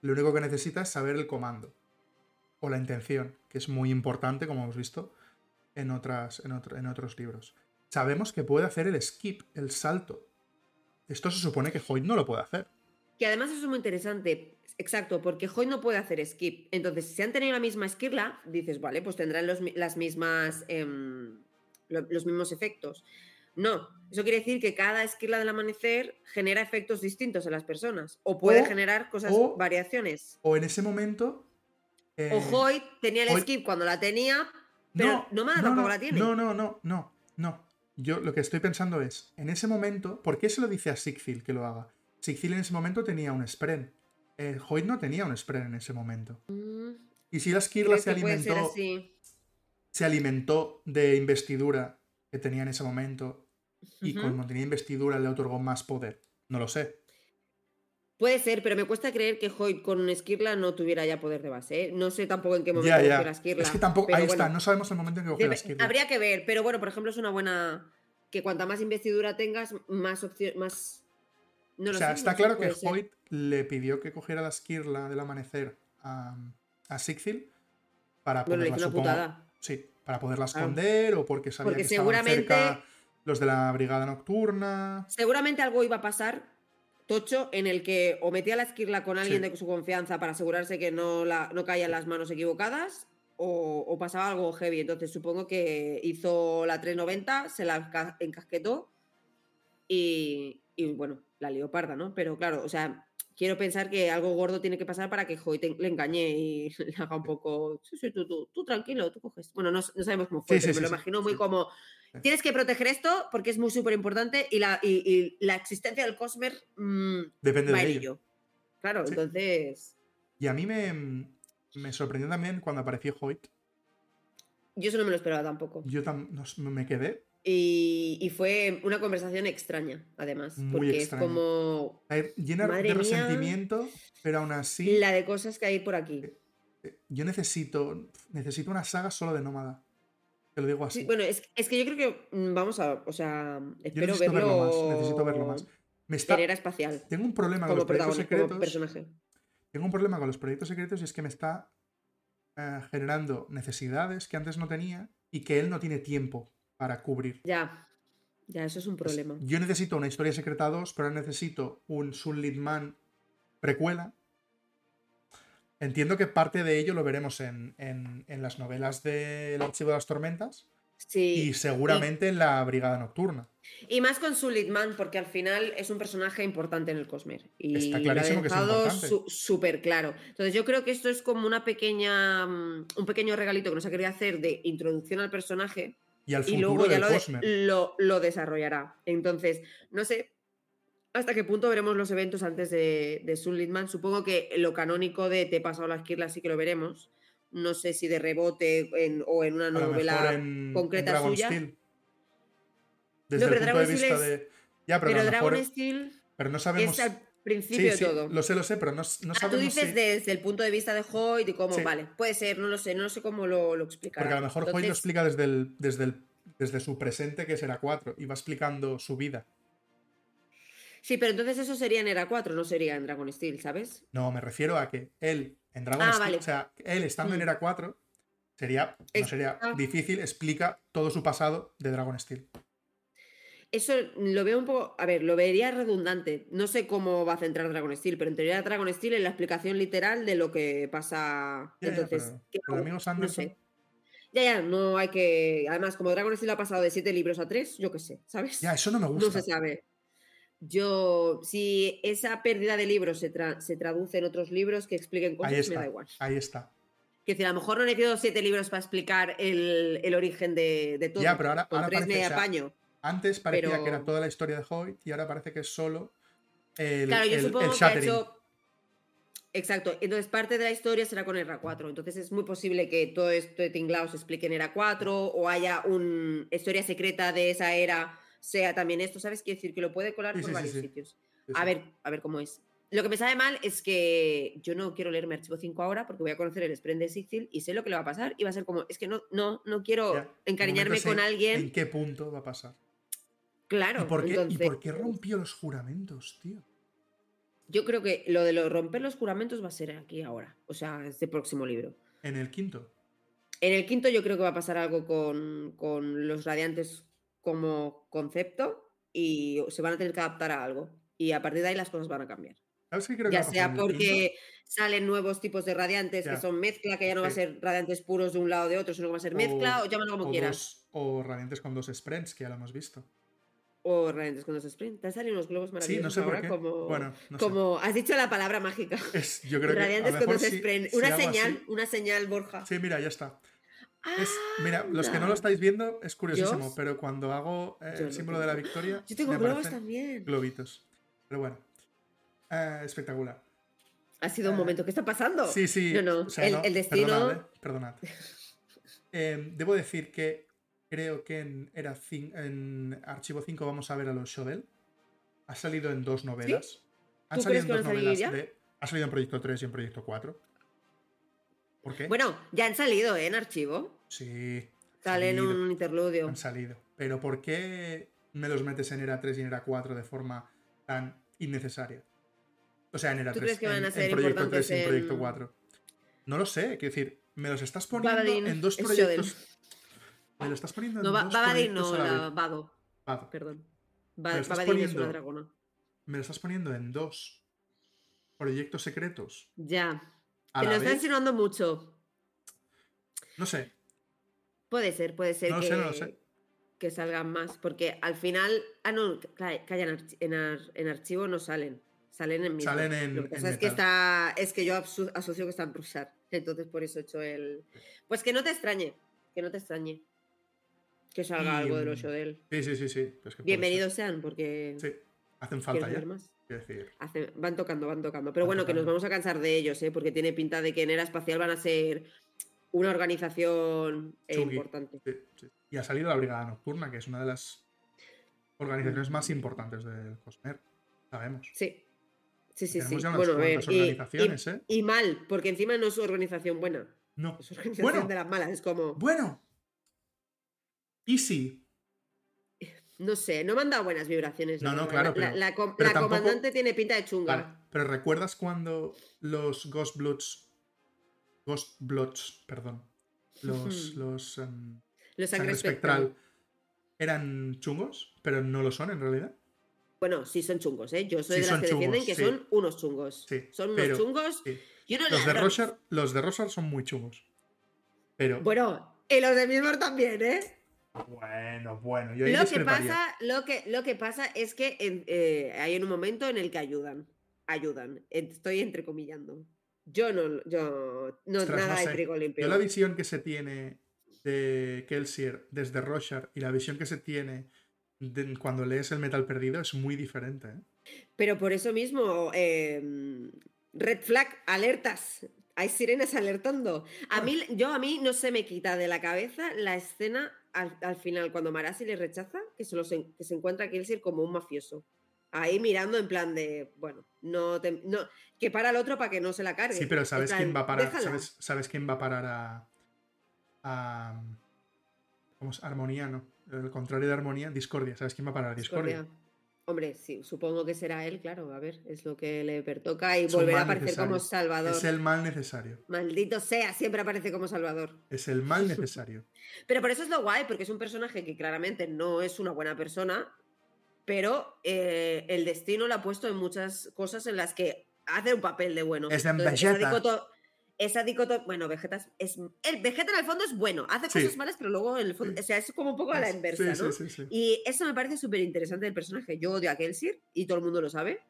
Speaker 1: Lo único que necesita es saber el comando o la intención, que es muy importante, como hemos visto en, otros libros sabemos que puede hacer el skip, el salto. Esto se supone que Hoyt no lo puede hacer.
Speaker 2: Que además es muy interesante. Exacto, porque Hoyt no puede hacer skip. Entonces, si han tenido la misma esquirla, dices, vale, pues tendrán los, las mismas, em, los mismos efectos. No, eso quiere decir que cada esquirla del amanecer genera efectos distintos en las personas. O puede generar cosas, variaciones.
Speaker 1: O en ese momento.
Speaker 2: o eh, Hoyt tenía el skip cuando la tenía, pero no, no, tampoco la tiene.
Speaker 1: No, no, no, no, no yo lo que estoy pensando es, en ese momento, ¿por qué se lo dice a Sigfil que lo haga? Sigfil en ese momento tenía un spren. Eh, Hoyt no tenía un spren en ese momento. Mm. y si la Skirla se alimentó. Se alimentó de investidura que tenía en ese momento. Y como tenía investidura le otorgó más poder. No lo sé.
Speaker 2: Puede ser, pero me cuesta creer que Hoyt con un Skirla no tuviera ya poder de base. ¿eh? No sé tampoco en qué momento cogió la Skirla.
Speaker 1: Es que tampoco, ahí está, no sabemos el momento en que cogió la Skirla.
Speaker 2: Habría que ver, pero bueno, por ejemplo, es una buena, que cuanta más investidura tengas, más opción, más.
Speaker 1: No o sea, está claro que Hoyt le pidió que cogiera la esquirla del amanecer a, a Sigfil para poderla, sí, para poderla esconder o porque sabía que seguramente, cerca los de la brigada nocturna.
Speaker 2: Seguramente algo iba a pasar tocho en el que o metía la esquirla con alguien de su confianza para asegurarse que no, la, no caía en las manos equivocadas o, pasaba algo heavy. Entonces supongo que hizo la 390, se la encasquetó y, y bueno, la leoparda, ¿no? Pero claro, o sea, quiero pensar que algo gordo tiene que pasar para que Hoy le engañe y le haga un poco. Sí, sí, tú, tú, tú tranquilo, tú coges. Bueno, no, sabemos cómo fue, pero me lo imagino muy como. Tienes que proteger esto porque es muy súper importante y la, y, la existencia del Cosmer
Speaker 1: mm, depende de ello.
Speaker 2: Claro, entonces.
Speaker 1: Y a mí me, me sorprendió también cuando apareció Hoyt.
Speaker 2: Yo eso no me lo esperaba tampoco.
Speaker 1: Yo no, me quedé.
Speaker 2: Y, fue una conversación extraña, además. porque es como.
Speaker 1: Llena de resentimiento, pero aún así.
Speaker 2: La de cosas que hay por aquí. Eh,
Speaker 1: eh, yo necesito. Necesito una saga solo de nómada. Te lo digo así.
Speaker 2: bueno, es, que yo creo que. Mm, vamos a. O sea. Espero verlo.
Speaker 1: más. Necesito verlo más.
Speaker 2: Me está... espacial.
Speaker 1: Tengo un problema con los proyectos secretos. personaje. Tengo un problema con los proyectos secretos y es que me está eh, generando necesidades que antes no tenía y que él no tiene tiempo para cubrir.
Speaker 2: Ya, ya, eso es un problema.
Speaker 1: Yo necesito una historia secreta 2, pero necesito un Sunlit Man precuela. Entiendo que parte de ello lo veremos en, las novelas del Archivo de las Tormentas. Sí. Y seguramente en la Brigada Nocturna.
Speaker 2: Y más con Sulitman, porque al final es un personaje importante en el Cosmer. Y Está clarísimo que es súper claro. Entonces yo creo que esto es como una pequeña, mm, un pequeño regalito que nos ha querido hacer de introducción al personaje y, luego ya lo, lo, desarrollará. Entonces, no sé hasta qué punto veremos los eventos antes de, de Litman. Supongo que lo canónico de Te he pasado la esquirla sí que lo veremos. No sé si de rebote o en una novela concreta suya. no,
Speaker 1: pero Dragon Steel es... Ya, pero, Dragon Steel pero no sabemos
Speaker 2: principio de todo.
Speaker 1: Lo sé, lo sé, pero no, no
Speaker 2: ah, Tú dices desde el punto de vista de Hoyt y cómo, vale, puede ser, no lo sé, no sé cómo lo, lo explicará.
Speaker 1: Porque a lo mejor Hoyt lo explica desde, el, desde, el, desde su presente, que será 4, y va explicando su vida.
Speaker 2: Sí, pero entonces eso sería en Era 4, no sería en Dragon Steel, ¿sabes?
Speaker 1: No, me refiero a que él, en Dragon ah, Steel, o sea, él estando en mm. Era 4, sería, no sería difícil, explica todo su pasado de Dragon Steel.
Speaker 2: Eso lo veo un poco. A ver, lo vería redundante. No sé cómo va a centrar Dragon Steel, pero en teoría Dragon Steel es la explicación literal de lo que pasa. Entonces, Ya, ya, no hay que. Además, como Dragon Steel ha pasado de siete libros a tres, yo qué sé, ¿sabes?
Speaker 1: Ya, eso no me gusta.
Speaker 2: No se sabe. Yo, si esa pérdida de libros se, se traduce en otros libros que expliquen cosas, me da igual.
Speaker 1: Ahí está.
Speaker 2: Que decir, a lo mejor no necesito siete libros para explicar el, el origen de, de, todo.
Speaker 1: Ya, pero ahora, ahora tres me apaño. Antes parecía que era toda la historia de Hoyt y ahora parece que es solo el, claro, yo supongo que ha hecho...
Speaker 2: Exacto, entonces parte de la historia será con ERA 4, entonces es muy posible que todo esto de Tinglao se explique en ERA 4 o haya una historia secreta de esa era, sea también esto, ¿sabes? Quiere decir que lo puede colar por varios sitios. A ver, a ver cómo es. Lo que me sabe mal es que yo no quiero leerme Archivo 5 ahora porque voy a conocer el Sprend de Sixil y sé lo que le va a pasar y va a ser como, es que no, no, no quiero encariñarme con alguien.
Speaker 1: ¿En qué punto va a pasar?
Speaker 2: Claro.
Speaker 1: ¿Y por, qué, rompió los juramentos, tío?
Speaker 2: Yo creo que lo de lo romper los juramentos va a ser aquí ahora. O sea, este próximo libro.
Speaker 1: ¿En el quinto?
Speaker 2: En el quinto yo creo que va a pasar algo con, los radiantes como concepto y se van a tener que adaptar a algo. Y a partir de ahí las cosas van a cambiar. ya sea porque salen nuevos tipos de radiantes que son mezcla, que ya no va a ser radiantes puros de un lado o de otro, sino que va a ser mezcla o, llámalo como quieras.
Speaker 1: o radiantes con dos sprints, que ya lo hemos visto.
Speaker 2: O Radiantes con los sprint. Te han salido unos globos maravillosos. Sí, no sé por qué. Como, bueno, no como has dicho la palabra mágica.
Speaker 1: Es, yo creo
Speaker 2: Radiantes con dos sprint. una señal, una señal, Borja.
Speaker 1: Sí, mira, ya está. mira, los que no lo estáis viendo es curiosísimo, pero cuando hago eh, el símbolo de la victoria.
Speaker 2: Yo tengo globos también.
Speaker 1: Globitos. Pero bueno. Eh, espectacular.
Speaker 2: Ha sido un eh, momento. ¿Qué está pasando?
Speaker 1: Sí, sí.
Speaker 2: No, no. el, destino.
Speaker 1: Perdonad. perdonad. debo decir que Creo que en, era en Archivo 5 vamos a ver a los Shodel. Ha salido en dos novelas. Han salido en dos novelas Ha salido en Proyecto 3 y en Proyecto 4. ¿Por qué?
Speaker 2: Bueno, ya han salido ¿eh? en archivo.
Speaker 1: Sí.
Speaker 2: Sale en un interludio.
Speaker 1: Han salido. Pero ¿por qué me los metes en era 3 y en era 4 de forma tan innecesaria? O sea, en era 3.
Speaker 2: crees que van a ser
Speaker 1: Proyecto
Speaker 2: 3
Speaker 1: y en Proyecto 4. No lo sé, quiero decir, me los estás poniendo en dos proyectos. Me lo estás poniendo en
Speaker 2: no,
Speaker 1: dos
Speaker 2: Babadin no, la Vado.
Speaker 1: Vado.
Speaker 2: Perdón.
Speaker 1: Babadin es una dragona. Me lo estás poniendo en dos proyectos secretos.
Speaker 2: Ya. Te lo está insinuando mucho.
Speaker 1: No sé.
Speaker 2: Puede ser, puede ser
Speaker 1: no
Speaker 2: que,
Speaker 1: sé, no lo sé.
Speaker 2: que salgan más. Porque al final. Ah, no, que en, en, archivo no salen. Salen en mismo.
Speaker 1: Salen en.
Speaker 2: Lo que pasa es que está. Es que yo asocio que están Rushar. Entonces por eso he hecho el. Pues que no te extrañe. Que no te extrañe. Que salga algo del 8 de él.
Speaker 1: Sí, sí, sí, sí.
Speaker 2: Bienvenidos sean, porque.
Speaker 1: Sí, hacen falta ya. Más?
Speaker 2: Decir. van tocando, van tocando. Pero bueno, que nos vamos a cansar de ellos, ¿eh? porque tiene pinta de que en era espacial van a ser una organización eh, importante.
Speaker 1: Y ha salido la Brigada Nocturna, que es una de las organizaciones más importantes del Cosmer. Sabemos.
Speaker 2: Sí. Sí, sí, sí.
Speaker 1: bueno, a ver, organizaciones,
Speaker 2: y,
Speaker 1: ¿eh?
Speaker 2: y, mal, porque encima no es organización buena.
Speaker 1: No.
Speaker 2: Es organización de las malas, es como.
Speaker 1: Bueno. Easy.
Speaker 2: No sé, no me han dado buenas vibraciones.
Speaker 1: No, no, claro.
Speaker 2: La, la, comandante tiene pinta de chunga.
Speaker 1: pero ¿recuerdas cuando los Ghost Bloods. Ghost Bloods, perdón. Los. los, um,
Speaker 2: los sangre, espectral.
Speaker 1: Eran chungos, pero no lo son en realidad.
Speaker 2: Bueno, sí son chungos, ¿eh? Yo soy de las que defienden que son unos chungos.
Speaker 1: Sí,
Speaker 2: son unos chungos.
Speaker 1: los, de Rosar, los de Rosar son muy chungos. Pero.
Speaker 2: Bueno, y los de Mismor también, ¿eh?
Speaker 1: Bueno, bueno.
Speaker 2: lo, que pasa, lo, que, lo que pasa es que eh, hay un momento en el que ayudan. Ayudan. Estoy entrecomillando. Yo no, yo no, nada de trigo limpio.
Speaker 1: Yo la visión que se tiene de Kelsier desde Roshar y la visión que se tiene cuando lees el metal perdido es muy diferente. ¿eh?
Speaker 2: Pero por eso mismo, em, red flag, alertas. Hay sirenas alertando. A mí, yo a mí no se me quita de la cabeza la escena al, final, cuando Marasi le rechaza, que se, que se encuentra Kelsier como un mafioso. Ahí mirando en plan de, bueno, no, no que para el otro para que no se la cargue.
Speaker 1: Sí, pero ¿sabes quién va a parar? ¿sabes, quién va a parar a. a ¿Cómo es? Armonía, ¿no? El contrario de armonía, discordia. ¿Sabes quién va a parar? Discordia.
Speaker 2: Hombre, sí, supongo que será él, claro. A ver, es lo que le pertoca y volverá a aparecer como Salvador.
Speaker 1: Es el mal necesario.
Speaker 2: Maldito sea, siempre aparece como Salvador.
Speaker 1: Es el mal necesario.
Speaker 2: pero por eso es lo guay, porque es un personaje que claramente no es una buena persona, pero eh, el destino lo ha puesto en muchas cosas en las que hace un papel de bueno.
Speaker 1: Es de
Speaker 2: esa dicotomía. Bueno, Vegeta es. El Vegeta en el fondo es bueno, hace cosas malas, pero luego en el fondo. O sea, es como un poco a la inversa, ¿no? y eso me parece súper interesante del personaje. Yo odio a Kelsier y todo el mundo lo sabe.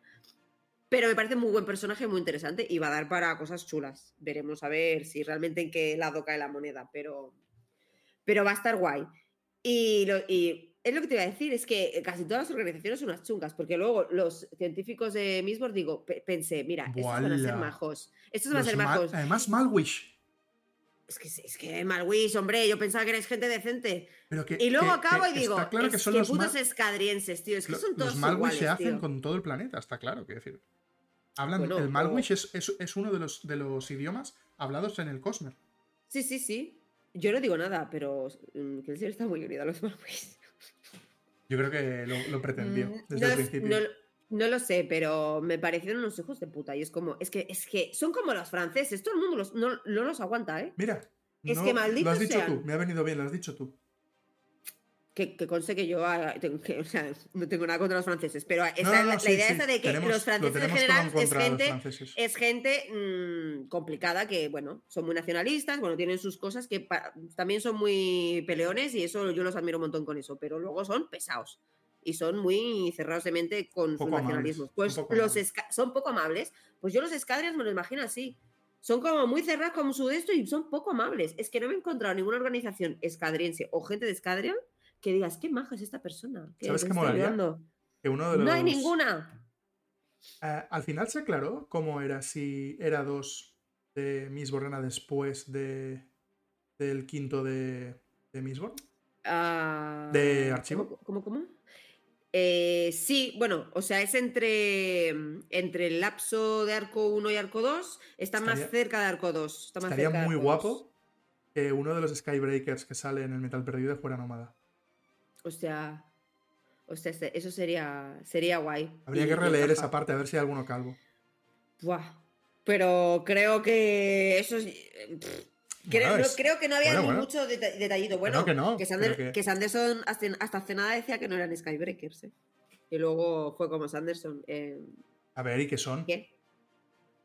Speaker 2: Pero me parece muy buen personaje, muy interesante y va a dar para cosas chulas. Veremos a ver si realmente en qué lado cae la moneda, pero. Pero va a estar guay. Y, lo, y es lo que te iba a decir, es que casi todas las organizaciones son unas chungas, porque luego los científicos de Misbor, digo, pensé, mira, estos van a ser majos. Estos van a ser majos.
Speaker 1: además, Malwish.
Speaker 2: Es que, es que Malwish, hombre, yo pensaba que erais gente decente.
Speaker 1: Pero que,
Speaker 2: y luego acabo y digo,
Speaker 1: claro
Speaker 2: es
Speaker 1: que, son los
Speaker 2: putos escadrienses, tío, es que son todos
Speaker 1: Los Malwish
Speaker 2: se
Speaker 1: hacen con todo el planeta, está claro, quiero decir. Hablan, el Malwish es, es, uno de los, de los idiomas hablados en el Cosmer.
Speaker 2: Sí, sí, sí. Yo no digo nada, pero mm, que está muy unido a los Malwish.
Speaker 1: Yo creo que lo, pretendió mm, desde el principio.
Speaker 2: No, lo sé, pero me parecieron unos hijos de puta. Y es como, es que, es que son como los franceses. Todo el mundo los, no, los aguanta, ¿eh?
Speaker 1: Mira.
Speaker 2: Es que malditos
Speaker 1: Lo has dicho tú, me ha venido bien, lo has dicho tú
Speaker 2: que, que conste que yo o sea, no tengo nada contra los franceses, pero la, idea esa de que los franceses en general es gente, es gente mm, complicada que, bueno, son muy nacionalistas, bueno, tienen sus cosas que también son muy peleones y eso yo los admiro un montón con eso, pero luego son pesados y son muy cerrados de mente con sus nacionalismos. Pues los son poco amables, pues yo los escadrias me lo imagino así. Son como muy cerrados como su de esto y son poco amables. Es que no me he encontrado ninguna organización escadriense o gente de Escadrian que digas, qué maja es esta persona.
Speaker 1: Que ¿Sabes qué molaría? Que uno de
Speaker 2: No hay ninguna.
Speaker 1: Eh, al final se aclaró cómo era, si era dos de Miss Borrena después de, del quinto de, de Miss
Speaker 2: ah,
Speaker 1: ¿De archivo?
Speaker 2: ¿Cómo, cómo? Eh, sí, bueno, o sea, es entre, entre el lapso de arco 1 y arco 2, está más cerca de arco 2. Está más
Speaker 1: estaría muy guapo que uno de los Skybreakers que sale en el Metal Perdido fuera nómada.
Speaker 2: O sea. Hostia, este, eso sería, sería guay.
Speaker 1: Habría que releer esa parte a ver si hay alguno calvo.
Speaker 2: Buah. Pero creo que eso es... creo, que no había ni mucho detallito. Bueno, que, no, que, Sanderson hasta, hace nada decía que no eran Skybreakers. ¿eh? Y luego fue como Sanderson. Eh,
Speaker 1: a ver, ¿y qué son?
Speaker 2: ¿Qué?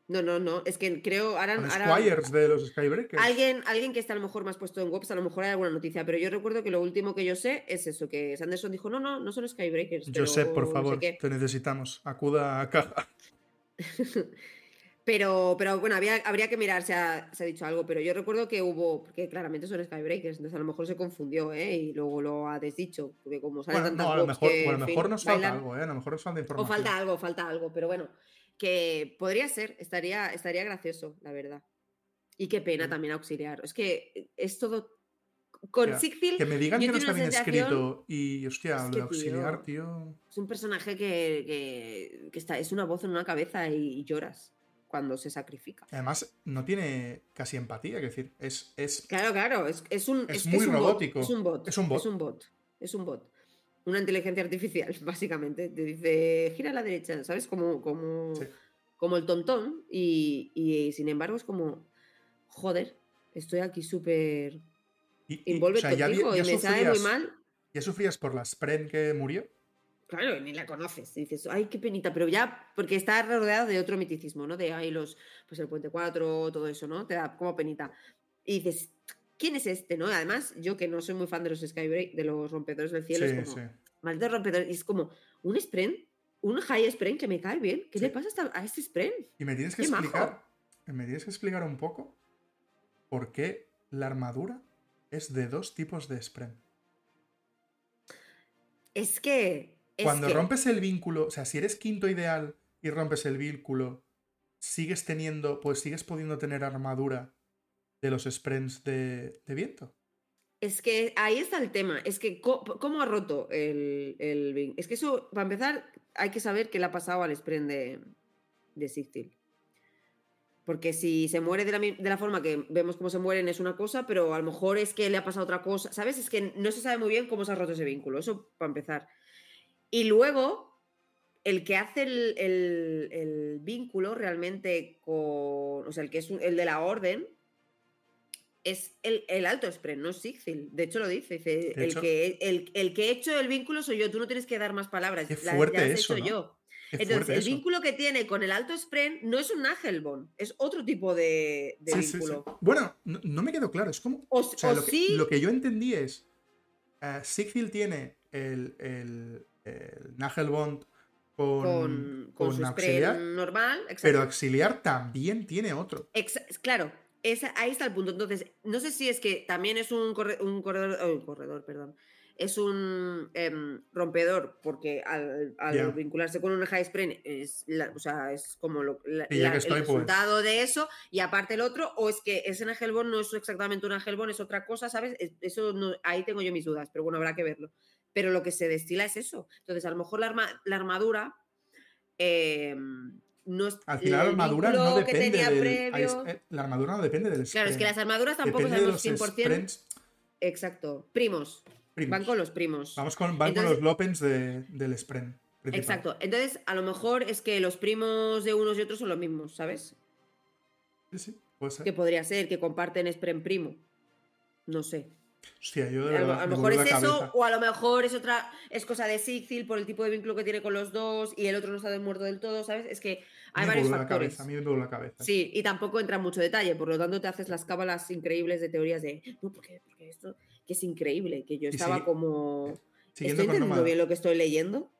Speaker 2: No, no, no. Es que creo. Ahora,
Speaker 1: Squires de los Skybreakers.
Speaker 2: Alguien, alguien que está a lo mejor más puesto en Wops, a lo mejor hay alguna noticia. Pero yo recuerdo que lo último que yo sé es eso: que Sanderson dijo, no, no, no son Skybreakers.
Speaker 1: Yo sé, por favor, te necesitamos. Acuda a caja.
Speaker 2: Pero, pero bueno, había, habría que mirar si ha, se ha dicho algo, pero yo recuerdo que hubo, porque claramente son Skybreakers, entonces a lo mejor se confundió, ¿eh? Y luego lo ha desdicho, porque como
Speaker 1: bueno, no, a lo mejor, a lo mejor nos falta algo, ¿eh? A lo mejor nos falta información.
Speaker 2: O falta algo, falta algo, pero bueno, que podría ser, estaría, estaría gracioso, la verdad. Y qué pena también auxiliar. Es que es todo con Sigfield.
Speaker 1: Que me digan que no está bien escrito y, hostia, es auxiliar, tío,
Speaker 2: Es un personaje que, que, que, está, es una voz en una cabeza y lloras cuando se sacrifica.
Speaker 1: Además, no tiene casi empatía, es decir, es... es
Speaker 2: claro, claro, es, un...
Speaker 1: Es, muy robótico.
Speaker 2: es un bot.
Speaker 1: Es un bot.
Speaker 2: Es un bot. Es un bot. Una inteligencia artificial, básicamente. Te dice, gira a la derecha, ¿sabes? Como, como, como el tontón. Y, sin embargo es como, joder, estoy aquí súper... Envuelve o y me sale muy mal.
Speaker 1: ¿Ya sufrías por la Spren que murió?
Speaker 2: Claro, ni la conoces. dices, ay, qué penita, pero ya, porque está rodeado de otro miticismo, ¿no? De, ay, los, pues el Puente 4, todo eso, ¿no? Te da como penita. Y dices, ¿quién es este, no? Además, yo que no soy muy fan de los Skybreak, de los rompedores del cielo, es como, maldito rompedor, y es como, un Spren, un High Spren que me cae bien. ¿Qué le pasa a este Spren?
Speaker 1: Y me tienes que explicar, me tienes que explicar un poco por qué la armadura es de dos tipos de Spren.
Speaker 2: Es que
Speaker 1: cuando rompes el vínculo, o sea, si eres quinto ideal y rompes el vínculo, sigues teniendo, pues sigues pudiendo tener armadura de los sprints de, viento.
Speaker 2: Es que ahí está el tema. Es que, ¿cómo, ha roto el, el, Es que eso, para empezar, hay que saber qué le ha pasado al sprint de, de Porque si se muere de la, de la, forma que vemos cómo se mueren es una cosa, pero a lo mejor es que le ha pasado otra cosa. ¿Sabes? Es que no se sabe muy bien cómo se ha roto ese vínculo. Eso para empezar. Y luego, el que hace el, vínculo realmente con. O sea, el que es el de la orden. Es el, alto Spren, no Sigfil. De hecho, lo dice. el, que, el, que he hecho el vínculo soy yo. Tú no tienes que dar más palabras.
Speaker 1: Qué fuerte
Speaker 2: ya
Speaker 1: eso,
Speaker 2: yo. Entonces, el vínculo que tiene con el alto Spren no es un Nagelbon, es otro tipo de, vínculo.
Speaker 1: Bueno, no, me quedó claro. Es como. O, lo, que, lo, que, yo entendí es. Uh, tiene el, el Nagelbond con,
Speaker 2: con, su auxiliar, normal.
Speaker 1: Pero auxiliar también tiene otro.
Speaker 2: claro, ahí está el punto. Entonces, no sé si es que también es un, un corredor, oh, un corredor, perdón. Es un em, rompedor porque al, vincularse con un high spring es, o sea, es como lo, el pues. resultado de eso y aparte el otro, o es que ese Nagelbond no es exactamente un Nagelbond, es otra cosa, ¿sabes? Eso ahí tengo yo mis dudas, pero bueno, habrá que verlo pero lo que se destila es eso. Entonces, a lo mejor la, la armadura em, no es.
Speaker 1: Al final, la armadura no depende del. Eh, la armadura no depende del.
Speaker 2: Claro, es que las armaduras tampoco sabemos 100%. Exacto. Primos. Van con los primos.
Speaker 1: Vamos con, van con los Lopens del Spren.
Speaker 2: Exacto. Entonces, a lo mejor es que los primos de unos y otros son los mismos, ¿sabes?
Speaker 1: Sí, sí, puede ser.
Speaker 2: Que podría ser que comparten Spren primo. No sé
Speaker 1: a,
Speaker 2: lo mejor es eso, o a lo mejor es otra, es cosa de Sigil por el tipo de vínculo que tiene con los dos y el otro no está muerto del todo, ¿sabes? Es que hay varios factores.
Speaker 1: a mí me duele la cabeza.
Speaker 2: Sí, y tampoco entra mucho detalle, por lo tanto te haces las cábalas increíbles de teorías de, no, porque, porque esto, que es increíble, que yo estaba como... Siguiendo ¿Estoy entendiendo bien lo que estoy leyendo?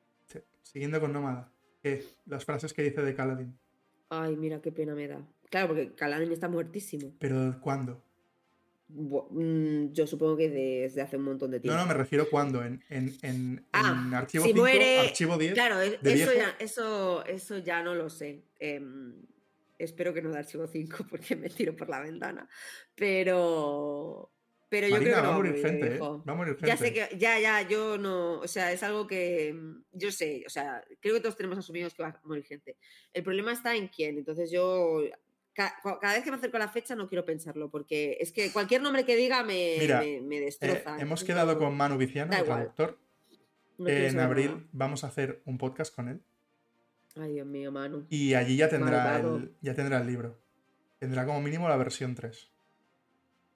Speaker 1: Siguiendo con Nómada, las frases que dice de Kaladin.
Speaker 2: Ay, mira qué pena me da. Claro, porque Kaladin está muertísimo.
Speaker 1: ¿Pero cuándo?
Speaker 2: Mm, yo supongo que desde hace un montón de tiempo.
Speaker 1: No, no, me refiero cuando, en, en, en,
Speaker 2: ah,
Speaker 1: archivo, 5, archivo 10.
Speaker 2: Claro, eso, ya, eso, eso ya no lo sé. Em, espero que no de archivo 5 porque me tiro por la ventana. Pero. Pero yo creo que
Speaker 1: va a morir gente, ¿eh? Va a morir gente.
Speaker 2: Ya sé que, ya, ya, yo no, o sea, es algo que yo sé, o sea, creo que todos tenemos asumidos que va a morir gente. El problema está en quién, entonces yo cada, vez que me acerco a la fecha no quiero pensarlo, porque es que cualquier nombre que diga me, me, destroza.
Speaker 1: Eh, hemos quedado con Manu Viciano, el traductor. en abril vamos a hacer un podcast con él.
Speaker 2: Ay, Dios mío, Manu.
Speaker 1: Y allí ya tendrá, el, ya tendrá el libro. Tendrá como mínimo la versión 3.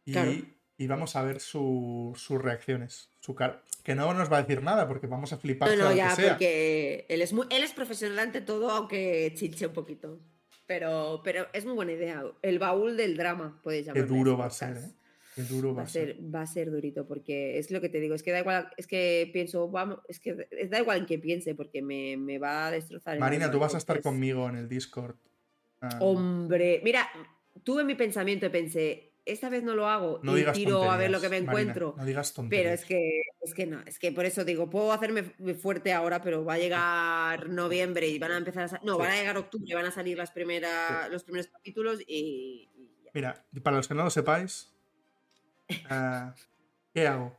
Speaker 1: Y, vamos a ver sus reacciones. Su cara. Que no nos va a decir nada porque vamos a flipar.
Speaker 2: No, no, ya, porque él es, muy, él es profesional ante todo, aunque chinche un poquito. Pero, pero es muy buena idea. El baúl del drama, puedes llamarlo.
Speaker 1: Qué duro va a ser, ¿eh? Qué duro va,
Speaker 2: a ser. Va a ser durito, porque es lo que te digo. Es que da igual, es que pienso, vamos, es que da igual en qué piense, porque me, va a destrozar.
Speaker 1: Marina, tú vas a estar conmigo en el Discord.
Speaker 2: Ah. Hombre, mira, tuve mi pensamiento y pensé, esta vez no lo hago no y tiro a ver lo que me encuentro.
Speaker 1: no digas
Speaker 2: Pero es que, es que no, es que por eso digo, puedo hacerme fuerte ahora, pero va a llegar noviembre y van a empezar a No, van a llegar octubre, van a salir las primeras, los primeros capítulos y,
Speaker 1: Mira, para los que no lo sepáis, ah, ¿qué hago?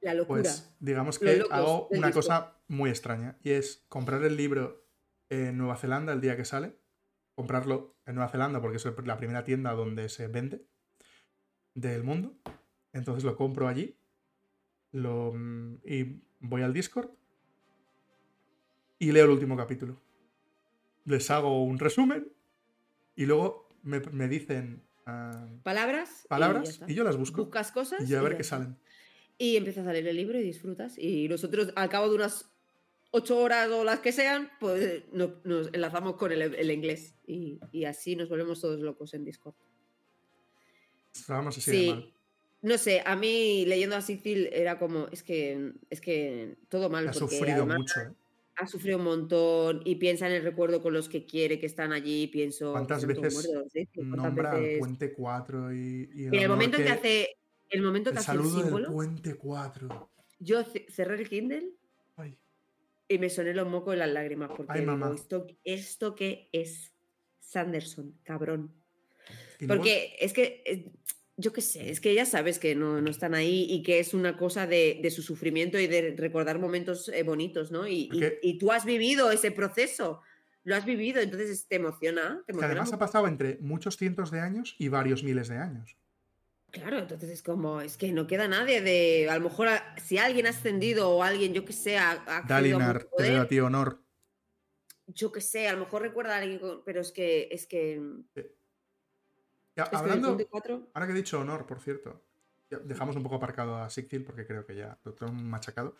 Speaker 2: La locura.
Speaker 1: Pues digamos que hago una cosa muy extraña y es comprar el libro en Nueva Zelanda el día que sale, comprarlo en Nueva Zelanda porque es la primera tienda donde se vende del mundo. Entonces lo compro allí lo, mm, y voy al Discord y leo el último capítulo. Les hago un resumen y luego me, dicen ah,
Speaker 2: palabras,
Speaker 1: palabras y, yo las busco.
Speaker 2: Buscas cosas
Speaker 1: y a ver qué salen.
Speaker 2: Y empiezas a leer el libro y disfrutas. Y nosotros, al cabo de unas ocho horas o las que sean, pues nos, enlazamos con el, inglés. Y, y así nos volvemos todos locos en Discord
Speaker 1: sí.
Speaker 2: No sé, a mí leyendo a Sicil era como, es que, es que todo mal.
Speaker 1: Ha sufrido mucho, ¿eh?
Speaker 2: Ha sufrido un montón y piensa en el recuerdo con los que quiere que están allí. Pienso.
Speaker 1: ¿Cuántas veces nombra el Puente 4 y,
Speaker 2: y el, momento que, hace. El momento que hace el símbolo.
Speaker 1: Puente 4.
Speaker 2: Yo cerré el Kindle y me soné los mocos y las lágrimas porque esto, esto que es Sanderson, cabrón. Porque es que, eh, yo qué sé, es que ya sabes que no, están ahí y que es una cosa de, su sufrimiento y de recordar momentos eh, bonitos, ¿no? Y, tú has vivido ese proceso, lo has vivido, entonces te emociona.
Speaker 1: además ha pasado entre muchos cientos de años y varios miles de años.
Speaker 2: Claro, entonces es como, es que no queda nadie de, a lo mejor si alguien ha ascendido o alguien, yo que sé, ha...
Speaker 1: Dalinar, te a ti honor.
Speaker 2: Yo que sé, a lo mejor recuerda a alguien, pero es que, es que
Speaker 1: hablando, ahora que he dicho honor, por cierto, dejamos un poco aparcado a Sigtil porque creo que ya lo tengo machacado.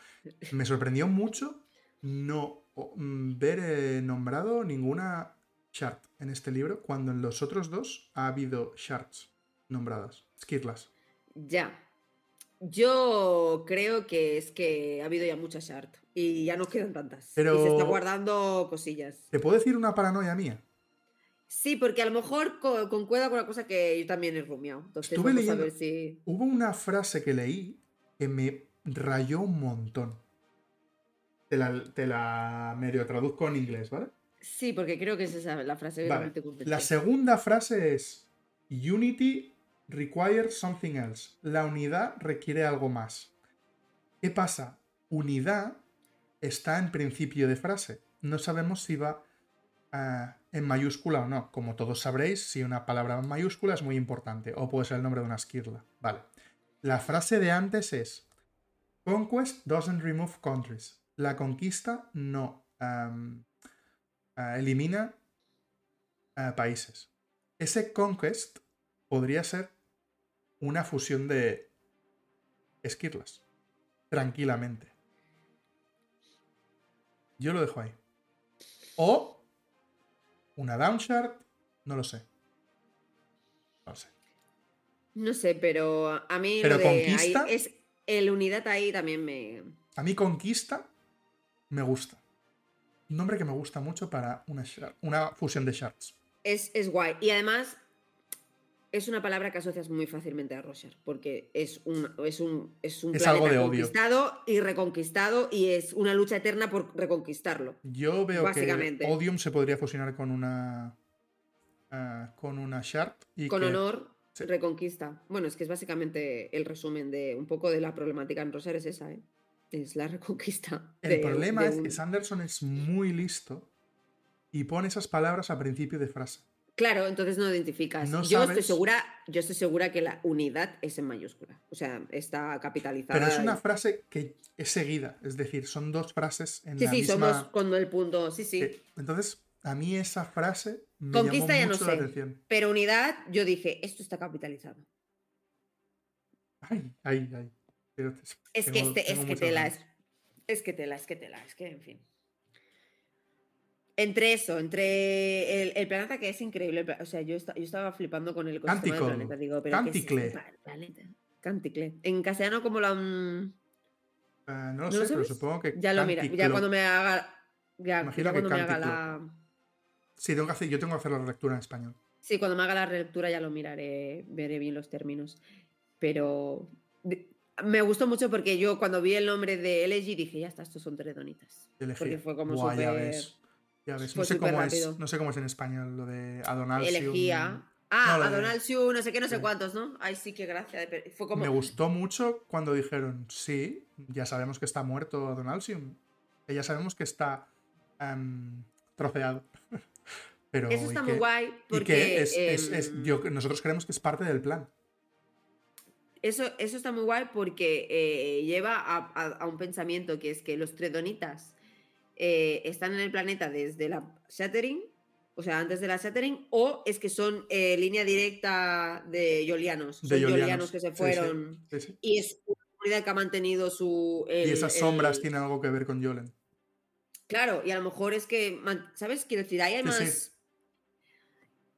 Speaker 1: Me sorprendió mucho no mm, ver eh, nombrado ninguna chart en este libro cuando en los otros dos ha habido charts nombradas, skirlas.
Speaker 2: Ya. Yo creo que es que ha habido ya muchas charts y ya no quedan tantas. Pero... Y se está guardando cosillas.
Speaker 1: ¿Te puedo decir una paranoia mía?
Speaker 2: Sí, porque a lo mejor concuerda con la cosa que yo también he rumiado. Entonces, Estuve leyendo. A ver si...
Speaker 1: Hubo una frase que leí que me rayó un montón. Te la, medio traduzco en inglés, ¿vale?
Speaker 2: Sí, porque creo que es esa la frase.
Speaker 1: Vale. La segunda frase es: Unity requires something else. La unidad requiere algo más. ¿Qué pasa? Unidad está en principio de frase. No sabemos si va en mayúscula o no. Como todos sabréis, si una palabra en mayúscula es muy importante, o puede ser el nombre de una esquirla. Vale. La frase de antes es: Conquest doesn't remove countries. La conquista no eh, elimina eh, países. Ese conquest podría ser una fusión de esquirlas. Tranquilamente. Yo lo dejo ahí. O una downshard, no lo sé. No lo sé.
Speaker 2: No sé, pero a mí
Speaker 1: pero conquista,
Speaker 2: es el unidad ahí también me.
Speaker 1: A mí conquista me gusta. Un nombre que me gusta mucho para una, una fusión de shards.
Speaker 2: Es, es guay. Y además, es una palabra que asocias muy fácilmente a Roger, porque es un, es un, es un planeta conquistado y reconquistado y es una lucha eterna por reconquistarlo.
Speaker 1: Yo veo que Odium se podría fusionar con una ah, con una Shard y
Speaker 2: con honor reconquista. Bueno, es que es básicamente el resumen de un poco de la problemática en Roger es esa, ¿eh? Es la reconquista.
Speaker 1: El problema es que Sanderson es muy listo y pone esas palabras a principio de frase.
Speaker 2: Claro, entonces no identificas. yo estoy segura, yo estoy segura que la unidad es en mayúscula. O sea, está capitalizada.
Speaker 1: Pero es una frase que es seguida, es decir, son dos frases en
Speaker 2: sí,
Speaker 1: la
Speaker 2: sí,
Speaker 1: misma.
Speaker 2: Sí, somos con el punto. Sí, sí.
Speaker 1: Entonces, a mí esa frase me
Speaker 2: Conquista
Speaker 1: llamó
Speaker 2: ya
Speaker 1: mucho
Speaker 2: no sé,
Speaker 1: la atención.
Speaker 2: Pero unidad, yo dije, esto está capitalizado.
Speaker 1: Ay, ay, ay.
Speaker 2: es, que este, es que tela, es, es que tela, es que tela, es que, en fin. Entre eso, entre el, planeta que es increíble, o sea, yo, yo estaba flipando con el ecosistema del planeta, digo, pero
Speaker 1: Canticle.
Speaker 2: ¿qué Canticle. En castellano, como la...
Speaker 1: Uh, no lo sé, pero supongo que.
Speaker 2: Ya lo mira, ya cuando me haga. Ya, cuando me haga la.
Speaker 1: Sí, tengo que hacer, yo tengo que hacer la relectura en español.
Speaker 2: Sí, cuando me haga la relectura ya lo miraré, veré bien los términos. Pero me gustó mucho porque yo cuando vi el nombre de LG dije, ya está, estos son tredonitas. Porque fue como súper...
Speaker 1: Ya ves, no sé, cómo es, no sé cómo es en español lo de Adonalsium.
Speaker 2: Elegía. Ah, no, Adonalsium, no sé qué, no sé cuántos, ¿no? Ay, sí, qué gracia. Fue como...
Speaker 1: Me gustó mucho cuando dijeron, sí, ya sabemos que está muerto Adonalsium. Ya sabemos que está um, troceado. Pero,
Speaker 2: Eso está muy guay porque...
Speaker 1: es, es, es, em, yo, nosotros creemos que es parte del plan.
Speaker 2: Eso, eso está muy guay porque eh, lleva a, a, un pensamiento que es que los tredonitas eh, están en el planeta desde la Shattering, o sea, antes de la Shattering, o es que son eh, línea directa de Yolianos. Son Yolianos, que se fueron. y es una comunidad que ha mantenido su.
Speaker 1: y esas sombras tienen algo que ver con Yolen.
Speaker 2: Claro, y a lo mejor es que, ¿sabes? Quiero decir, ahí hay más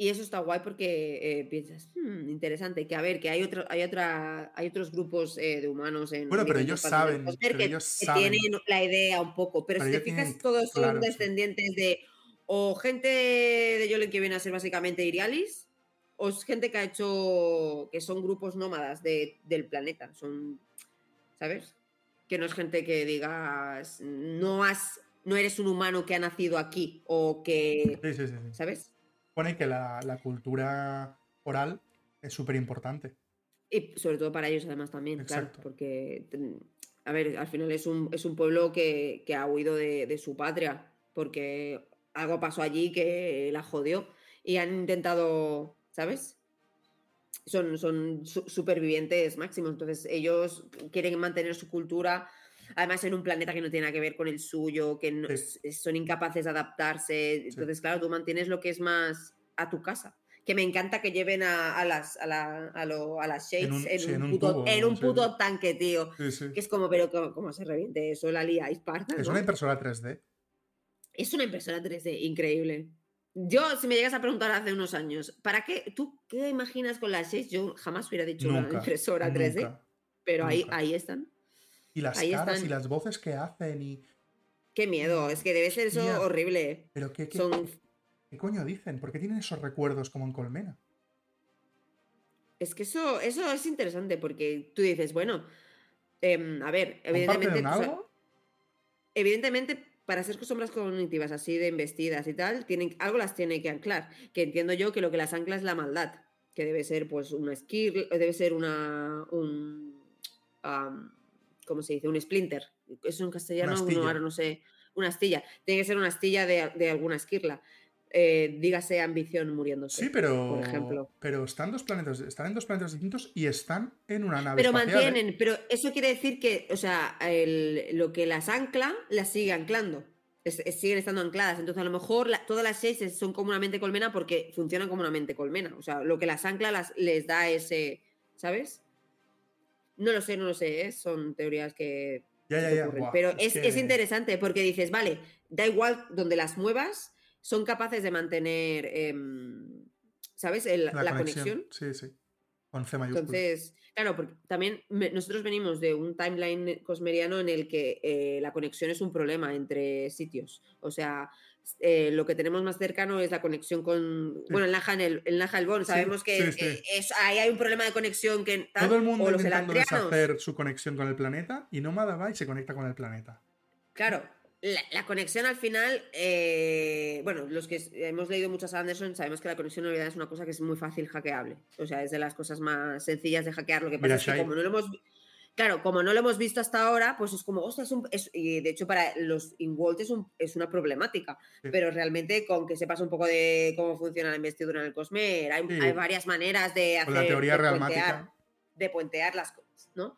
Speaker 2: y eso está guay porque eh, piensas, hmm, interesante, que a ver, que hay otro, hay otra, hay otros grupos eh, de humanos en.
Speaker 1: Bueno, pero ellos saben.
Speaker 2: que,
Speaker 1: ellos
Speaker 2: tienen la idea un poco. Pero, si te fijas, todos son descendientes de. O gente de Yolen que viene a ser básicamente Irialis, o es gente que ha hecho. que son grupos nómadas de, del planeta. Son. ¿Sabes? Que no es gente que digas. No has. No eres un humano que ha nacido aquí. O que.
Speaker 1: Sí, sí, sí.
Speaker 2: ¿Sabes?
Speaker 1: Pone que la, cultura oral es súper importante.
Speaker 2: Y sobre todo para ellos además también, claro, porque, a ver, al final es un, es un pueblo que, ha huido de, su patria, porque algo pasó allí que la jodió y han intentado, ¿sabes? Son, son supervivientes máximos, entonces ellos quieren mantener su cultura, además en un planeta que no tiene nada que ver con el suyo, que son incapaces de adaptarse. Entonces, claro, tú mantienes lo que es más a tu casa. Que me encanta que lleven a, las, a, las Shades en un, puto, tanque, tío. Que es como, pero ¿cómo, se reviente eso? La liáis parda.
Speaker 1: Es una impresora 3D.
Speaker 2: Es una impresora 3D, increíble. Yo, si me llegas a preguntar hace unos años, ¿para qué? ¿Tú qué imaginas con las 6? Yo jamás hubiera dicho una impresora 3D. pero ahí, ahí están.
Speaker 1: Y las caras y las voces que hacen y...
Speaker 2: Qué miedo, es que debe ser eso horrible.
Speaker 1: Pero qué, qué, coño dicen? ¿Por qué tienen esos recuerdos como en Colmena?
Speaker 2: Es que eso, eso es interesante porque tú dices, bueno, em, a ver, evidentemente... evidentemente, para ser sombras cognitivas así de embestidas y tal, tienen, algo las tiene que anclar. Que entiendo yo que lo que las ancla es la maldad. Que debe ser, pues, una skill, debe ser una. un. ¿Cómo se dice? Un splinter. Es un castellano, uno, ahora no sé, una astilla. Tiene que ser una astilla de, alguna esquirla. Eh, dígase ambición muriéndose.
Speaker 1: Sí, pero. Por ejemplo. Pero están, dos planetas, están en dos planetas distintos y están en una nave.
Speaker 2: Pero
Speaker 1: ¿eh?
Speaker 2: mantienen, pero eso quiere decir que, o sea, lo que las ancla, las sigue anclando. siguen estando ancladas. Entonces, a lo mejor todas las seis son comúnmente colmena porque funcionan comúnmente colmena. O sea, lo que las ancla las, les da ese. ¿Sabes? No lo sé, no lo sé, ¿eh? son teorías que... Pero es, interesante porque dices, vale, da igual donde las muevas, son capaces de mantener, em, ¿sabes? la, conexión.
Speaker 1: Sí, sí. Con C mayúscula.
Speaker 2: Entonces, claro, porque también nosotros venimos de un timeline cosmeriano en el que eh, la conexión es un problema entre sitios. O sea, eh, lo que tenemos más cercano es la conexión con. Bueno, el Naja, el, el, Naja, el Bon. Sabemos que eh, Es, ahí hay un problema de conexión que.
Speaker 1: Todo el mundo intentando deshacer su conexión con el planeta y Nómada va y se conecta con el planeta.
Speaker 2: Claro, la, conexión al final, eh, bueno, los que hemos leído muchas Anderson sabemos que la conexión en realidad es una cosa que es muy fácil hackeable. O sea, es de las cosas más sencillas de hackear. Lo que pasa es que como no lo hemos Claro, como no lo hemos visto hasta ahora, pues es como, ostras, es y de hecho para los Inwalt es, es una problemática, pero realmente con que sepas un poco de cómo funciona la investidura en el Cosmer, hay, varias maneras de hacer...
Speaker 1: la teoría
Speaker 2: de
Speaker 1: puentear,
Speaker 2: de puentear las cosas, ¿no?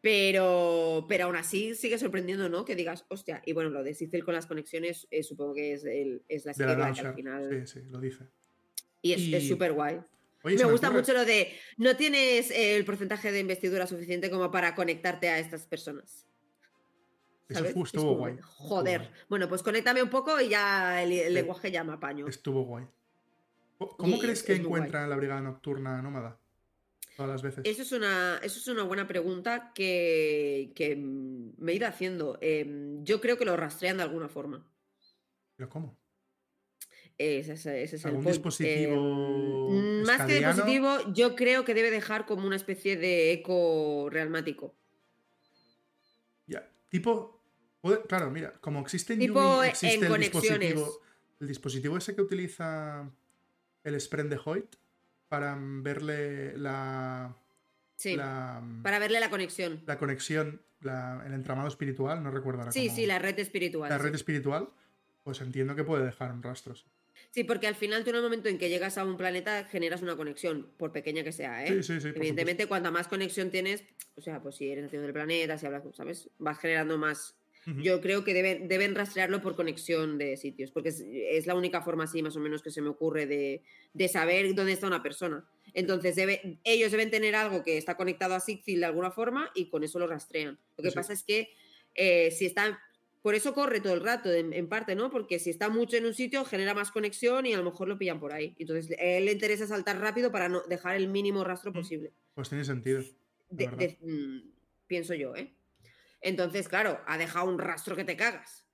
Speaker 2: Pero, pero aún así sigue sorprendiendo, ¿no? Que digas, hostia, y bueno, lo de Sicil con las conexiones, eh, supongo que es, el, es la
Speaker 1: esquema que al final... Sí, sí, lo dice.
Speaker 2: Y es súper guay me gusta mucho lo de no tienes el porcentaje de investidura suficiente como para conectarte a estas personas.
Speaker 1: Eso estuvo guay.
Speaker 2: Joder. Bueno, pues conéctame un poco y ya el, lenguaje ya me apaño.
Speaker 1: Estuvo guay. ¿Cómo crees que encuentran la brigada nocturna nómada? Todas las veces.
Speaker 2: Eso es una, eso es una buena pregunta que, me he ido haciendo. Em, yo creo que lo rastrean de alguna forma.
Speaker 1: ¿Pero cómo?
Speaker 2: Ese, es el
Speaker 1: dispositivo.
Speaker 2: Em, más que dispositivo, yo creo que debe dejar como una especie de eco realmático.
Speaker 1: Ya, tipo. claro, mira, como existe
Speaker 2: tipo
Speaker 1: existe el dispositivo. El dispositivo ese que utiliza el Spren de Hoyt para verle la.
Speaker 2: Sí, para verle la conexión.
Speaker 1: La conexión, el entramado espiritual, no recuerdo ahora.
Speaker 2: Sí, sí, la red espiritual.
Speaker 1: La red espiritual, pues entiendo que puede dejar un rastro.
Speaker 2: Sí, porque al final tú en el momento en que llegas a un planeta generas una conexión, por pequeña que sea,
Speaker 1: ¿eh? Sí, sí, sí.
Speaker 2: Evidentemente, cuanta más conexión tienes, o sea, pues si eres nacido del planeta, si hablas, ¿sabes? Vas generando más. Yo creo que deben, deben rastrearlo por conexión de sitios, porque es, la única forma así, más o menos, que se me ocurre de, saber dónde está una persona. Entonces, debe, ellos deben tener algo que está conectado a Sigfil de alguna forma y con eso lo rastrean. Lo que pasa es que eh, si están por eso corre todo el rato, en, parte, ¿no? Porque si está mucho en un sitio, genera más conexión y a lo mejor lo pillan por ahí. Entonces, a él le interesa saltar rápido para no dejar el mínimo rastro mm. posible.
Speaker 1: Pues tiene sentido.
Speaker 2: Mm, pienso yo, ¿eh? Entonces, claro, ha dejado un rastro que te cagas.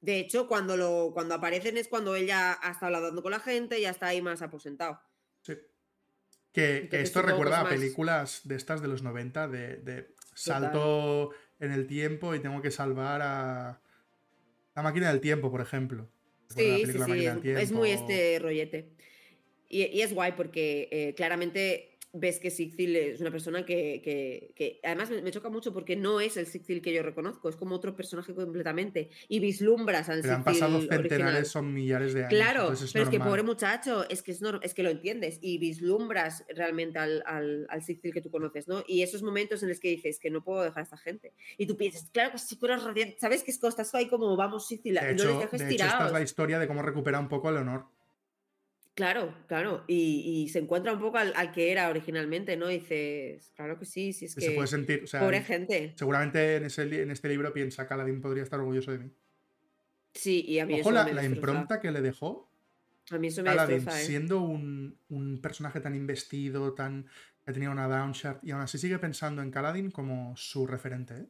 Speaker 2: De hecho, cuando, lo, cuando aparecen es cuando él ya ha estado hablando con la gente y ya está ahí más aposentado.
Speaker 1: Sí. Que, esto recuerda a películas de estas de los 90, de salto en el tiempo y tengo que salvar a la máquina del tiempo, por ejemplo.
Speaker 2: Sí, sí, sí, es, muy este rollete. Y, es guay porque eh, claramente ves que Sigil es una persona que, además me, choca mucho porque no es el Sigil que yo reconozco, es como otro personaje completamente. Y vislumbras al
Speaker 1: han pasado centenares, son millares de años.
Speaker 2: Claro, pero es que pobre muchacho, es que, es, es que lo entiendes y vislumbras realmente al, al, al que tú conoces, ¿no? Y esos momentos en los que dices que no puedo dejar a esta gente. Y tú piensas, claro que si fueras radiante, ¿sabes que estás ahí como vamos Sigil?
Speaker 1: De hecho, no les de hecho, esta es la historia de cómo recupera un poco a Leonor.
Speaker 2: Claro, claro. Y, se encuentra un poco al, que era originalmente, ¿no? Y dices, claro que sí, sí es que.
Speaker 1: Se puede sentir. O sea,
Speaker 2: pobre gente.
Speaker 1: Seguramente en, ese, en este libro piensa que Aladdin podría estar orgulloso de mí.
Speaker 2: Sí, y a mí
Speaker 1: Ojo
Speaker 2: eso
Speaker 1: la, la impronta que le dejó.
Speaker 2: A mí eso me Aladdin, ¿eh?
Speaker 1: siendo un, personaje tan investido, tan que tenía una downshard, y aún así sigue pensando en Kaladin como su referente, ¿eh?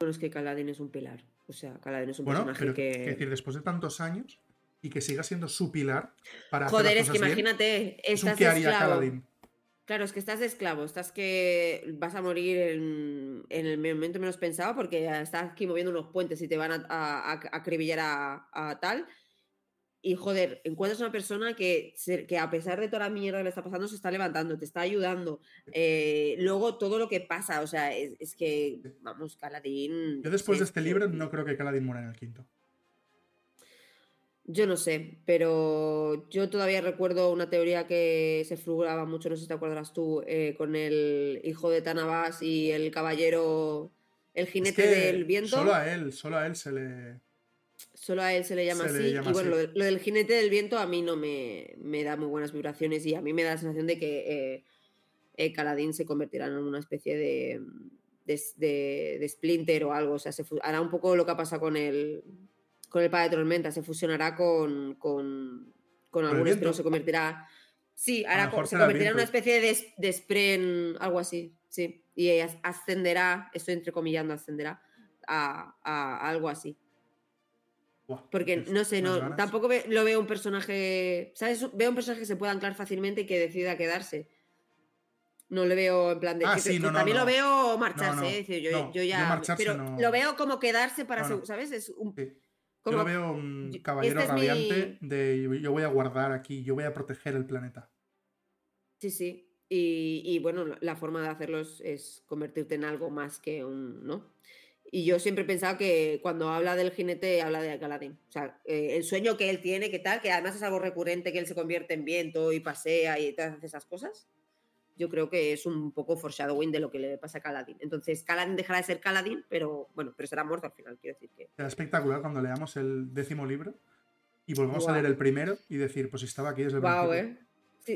Speaker 2: Bueno, es que Kaladin es un pilar. O sea, Kaladin es un personaje pero, que.
Speaker 1: Es decir, después de tantos años, y que siga siendo su pilar para
Speaker 2: Joder,
Speaker 1: es
Speaker 2: que imagínate, estás de esclavo. Claro, es que estás de esclavo, estás que vas a morir en, el momento menos pensado porque estás aquí moviendo unos puentes y te van a, a, acribillar a, tal. Y joder, encuentras una persona que, que a pesar de toda la mierda que le está pasando, se está levantando, te está ayudando. Eh, luego todo lo que pasa, o sea, es, que, vamos, Caladín.
Speaker 1: Yo después de este libro no creo que Caladín muera en el quinto.
Speaker 2: Yo no sé, pero yo todavía recuerdo una teoría que se figuraba mucho, no sé si te acuerdas tú, eh, con el hijo de Tanabas y el caballero, el jinete del viento.
Speaker 1: Solo a él, solo a él se le.
Speaker 2: Solo a él se le llama así. y bueno, Lo, del jinete del viento a mí no me, da muy buenas vibraciones y a mí me da la sensación de que eh, eh Caladín se convertirá en una especie de, de, Splinter o algo. O sea, se hará un poco lo que ha pasado con el con el padre de Tormenta, se fusionará con, con, con algún pero se convertirá. Sí, ahora se convertirá en una especie de, de spren, algo así, sí. Y ascenderá, estoy entrecomillando, ascenderá a, a algo así. Porque no sé, no, tampoco lo veo un personaje. ¿Sabes? Veo un personaje que se pueda anclar fácilmente y que decida quedarse. No le veo en plan de.
Speaker 1: Ah, sí, no,
Speaker 2: también lo veo marcharse, ¿eh? yo, yo, ya. pero lo veo como quedarse para. ¿Sabes? Es un,
Speaker 1: yo veo un caballero este radiante de yo voy a guardar aquí, yo voy a proteger el planeta.
Speaker 2: Sí, sí. Y, bueno, la forma de hacerlos es convertirte en algo más que un, ¿no? Y yo siempre he pensado que cuando habla del jinete, habla de Galadín. O sea, eh, el sueño que él tiene, que tal, que además es algo recurrente, que él se convierte en viento y pasea y todas esas cosas. Yo creo que es un poco foreshadowing de lo que le pasa a Caladín. Entonces, Caladín dejará de ser Caladín, pero bueno, pero será muerto al final, quiero decir que.
Speaker 1: Será espectacular cuando leamos el décimo libro y volvamos a leer el primero y decir, pues estaba aquí desde el
Speaker 2: wow, ¿eh?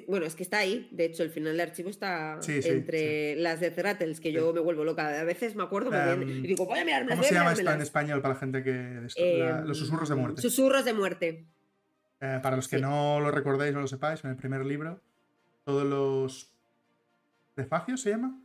Speaker 2: bueno, es que está ahí. De hecho, el final del archivo está entre las de Cerratels, que yo me vuelvo loca. A veces me acuerdo em, y digo, voy a mirarme
Speaker 1: ¿Cómo se llama esto en español para la gente que. Em, los susurros de muerte.
Speaker 2: Susurros de muerte.
Speaker 1: Eh, para los que no lo recordéis, no lo sepáis, en el primer libro, todos los. ¿Prefacios se llama?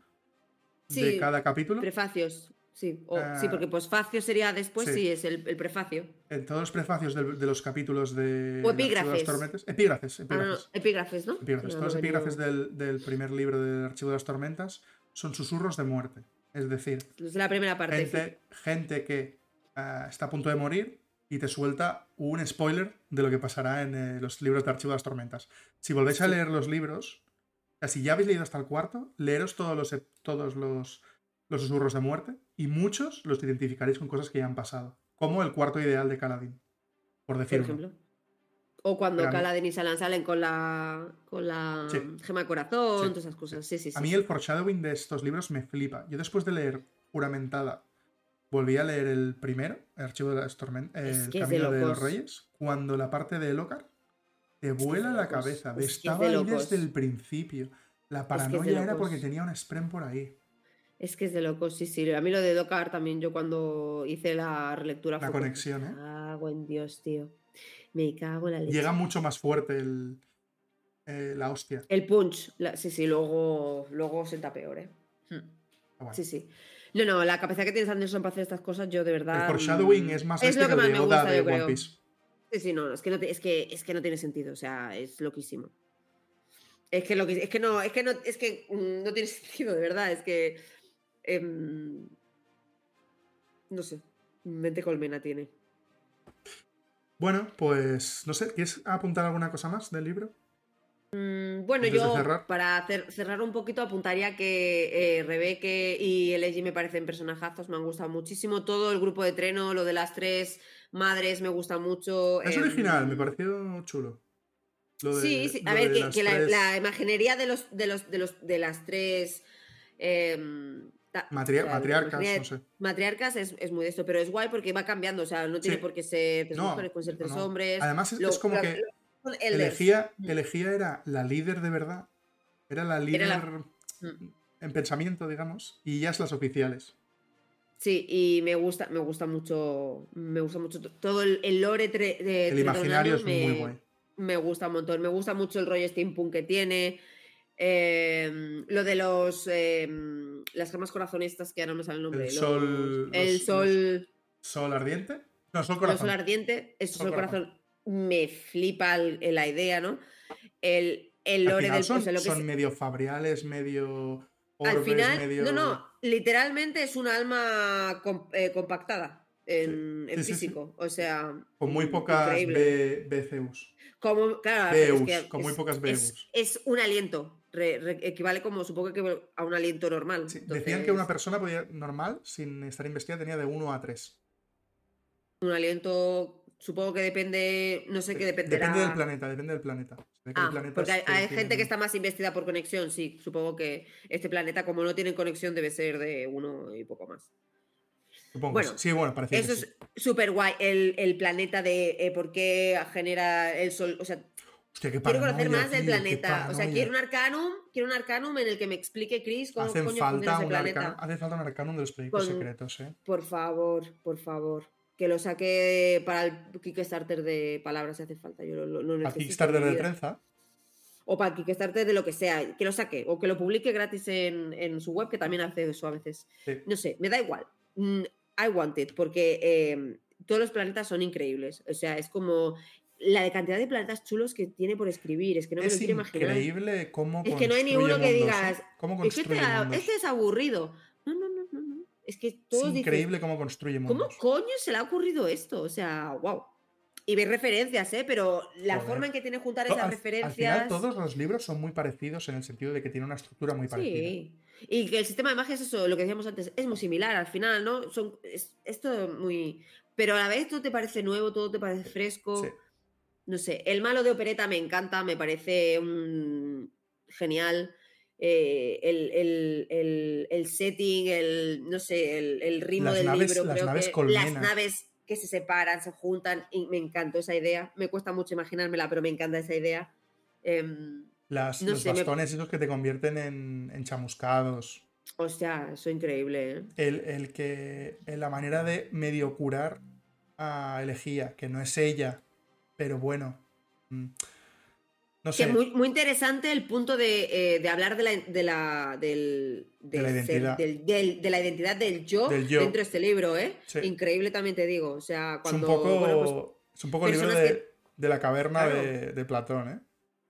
Speaker 1: de cada capítulo.
Speaker 2: Prefacios. Sí, sí, porque ah, posfacio sería después, sí, es el, prefacio.
Speaker 1: En todos los prefacios de, los capítulos de.
Speaker 2: O epígrafes.
Speaker 1: Epígrafes,
Speaker 2: epígrafes. Ah, epígrafes, ¿no?
Speaker 1: Epígrafes. todos los epígrafes del, primer libro del Archivo de las Tormentas son susurros de muerte. Es decir,
Speaker 2: es la primera parte.
Speaker 1: Gente, que ah, está a punto de morir y te suelta un spoiler de lo que pasará en eh, los libros de Archivo de las Tormentas. Si volvéis a leer los libros, si ya habéis leído hasta el cuarto, leeros todos los, todos los los susurros de muerte, y muchos los identificaréis con cosas que ya han pasado, como el cuarto ideal de Caladín, por decirlo. Por ejemplo.
Speaker 2: O cuando Caladín y Salan salen con la, con la gema de corazón, todas esas cosas. Sí, sí,
Speaker 1: A mí el foreshadowing de estos libros me flipa. Yo después de leer Juramentada, volví a leer el primero, el archivo de las tormentas, el camino de, los reyes, cuando la parte de Elocar te vuela la cabeza. Estaba ahí desde el principio. La paranoia era porque tenía un sprem por ahí.
Speaker 2: Es que es de locos, sí, sí. A mí lo de Dokar también, yo cuando hice la relectura.
Speaker 1: La conexión, ¿eh?
Speaker 2: Ah, buen Dios, tío. Me cago en la leche.
Speaker 1: Llega mucho más fuerte el, eh, la hostia.
Speaker 2: El punch, sí, sí, luego, luego senta peor, ¿eh? Hmm. Sí, sí. No, no, la capacidad que tienes Anderson para hacer estas cosas, yo de verdad.
Speaker 1: El foreshadowing mm, es más es lo que, más me gusta, yo creo.
Speaker 2: Sí, sí, no, es que no, es que, es que no tiene sentido, o sea, es loquísimo. Es que, lo que, es que no, es que no, es que mm, no tiene sentido, de verdad, es que Em, no sé, mente colmena tiene.
Speaker 1: Bueno, pues no sé, ¿quieres apuntar alguna cosa más del libro?
Speaker 2: Mm, bueno, yo para cerrar un poquito apuntaría que eh, Rebeque y el me parecen personajazos, me han gustado muchísimo. Todo el grupo de treno, lo de las tres madres me gusta mucho.
Speaker 1: Es original, me em, pareció chulo.
Speaker 2: sí, sí, a ver, que, la, imaginería de los, de los, de los, de las tres em,
Speaker 1: matriarcas, no sé.
Speaker 2: Matriarcas es, es, muy de esto, pero es guay porque va cambiando, o sea, no tiene por qué ser tres mujeres, pueden ser tres hombres.
Speaker 1: Además, es, como que mm. elegía, era la líder de verdad, era la líder mm. en pensamiento, digamos, y ya es las oficiales.
Speaker 2: Sí, y me gusta, me gusta mucho, me gusta mucho todo el, lore de
Speaker 1: El imaginario es muy guay.
Speaker 2: Me gusta un montón, me gusta mucho el rollo steampunk que tiene. Em, lo de los em, las gemas corazonistas que ahora no me sale el nombre.
Speaker 1: El sol.
Speaker 2: el sol.
Speaker 1: ¿Sol ardiente? No, sol corazón.
Speaker 2: El sol ardiente, es sol, corazón. Me flipa la idea, ¿no? El, el lore del
Speaker 1: son, son medio fabriales, medio.
Speaker 2: Al final, no, no, literalmente es un alma eh, compactada en, físico. o sea.
Speaker 1: Con muy pocas BCUs.
Speaker 2: Como, claro,
Speaker 1: con muy pocas BCUs.
Speaker 2: es un aliento equivale como, supongo que a un aliento normal.
Speaker 1: Decían que una persona podía, normal, sin estar investigada, tenía de 1 a 3.
Speaker 2: Un aliento, supongo que depende, no sé qué depende.
Speaker 1: Depende del planeta, depende del planeta.
Speaker 2: Ah, porque hay, gente que está más investida por conexión, sí. Supongo que este planeta, como no tiene conexión, debe ser de uno y poco más.
Speaker 1: Supongo bueno, sí, bueno, parece
Speaker 2: Eso es súper guay. El, planeta de eh, por qué genera el sol. O sea,
Speaker 1: quiero
Speaker 2: conocer más del planeta. O sea, quiero un arcanum, quiero un arcanum en el que me explique Chris cómo
Speaker 1: Hacen falta ese planeta. hace falta un arcanum de los proyectos secretos, ¿eh?
Speaker 2: Por favor, por favor. Que lo saque para el Kickstarter de palabras si hace falta. Yo lo, lo
Speaker 1: ¿Para Kickstarter de trenza?
Speaker 2: O para el Kickstarter de lo que sea. Que lo saque. O que lo publique gratis en, su web, que también hace eso a veces. No sé, me da igual. Mm, I want it, porque eh, todos los planetas son increíbles. O sea, es como la cantidad de planetas chulos que tiene por escribir, es que no me lo quiero imaginar.
Speaker 1: Es increíble cómo
Speaker 2: Es que no hay ninguno que digas, este, este, es aburrido. No, no, no, no, Es que
Speaker 1: Es increíble cómo construye mundos.
Speaker 2: ¿Cómo coño se le ha ocurrido esto? O sea, wow. y ves referencias, ¿eh? Pero la forma en que tiene juntar esas referencias. Al final,
Speaker 1: todos los libros son muy parecidos en el sentido de que tiene una estructura muy parecida. Sí.
Speaker 2: Y que el sistema de magia es eso, lo que decíamos antes, es muy similar al final, ¿no? Son, es, todo muy. Pero a la vez todo te parece nuevo, todo te parece fresco. No sé, el malo de opereta me encanta, me parece un... genial. Eh, el, setting, el, no sé, el, ritmo del libro, creo que las naves que se separan, se juntan, y me encantó esa idea. Me cuesta mucho imaginármela, pero me encanta esa idea. Em,
Speaker 1: Las, los bastones esos que te convierten en, chamuscados.
Speaker 2: Hostia, eso es increíble. ¿eh?
Speaker 1: El, que. En la manera de medio curar a Elegía, que no es ella, pero bueno.
Speaker 2: No sé. muy, muy interesante el punto de, eh, hablar de la, de la, del, de, la identidad. Del, de la identidad del yo, dentro de este libro, ¿eh? Increíble también te digo. O sea, cuando.
Speaker 1: Es un poco, pues, un poco el libro de, la caverna de, Platón, ¿eh?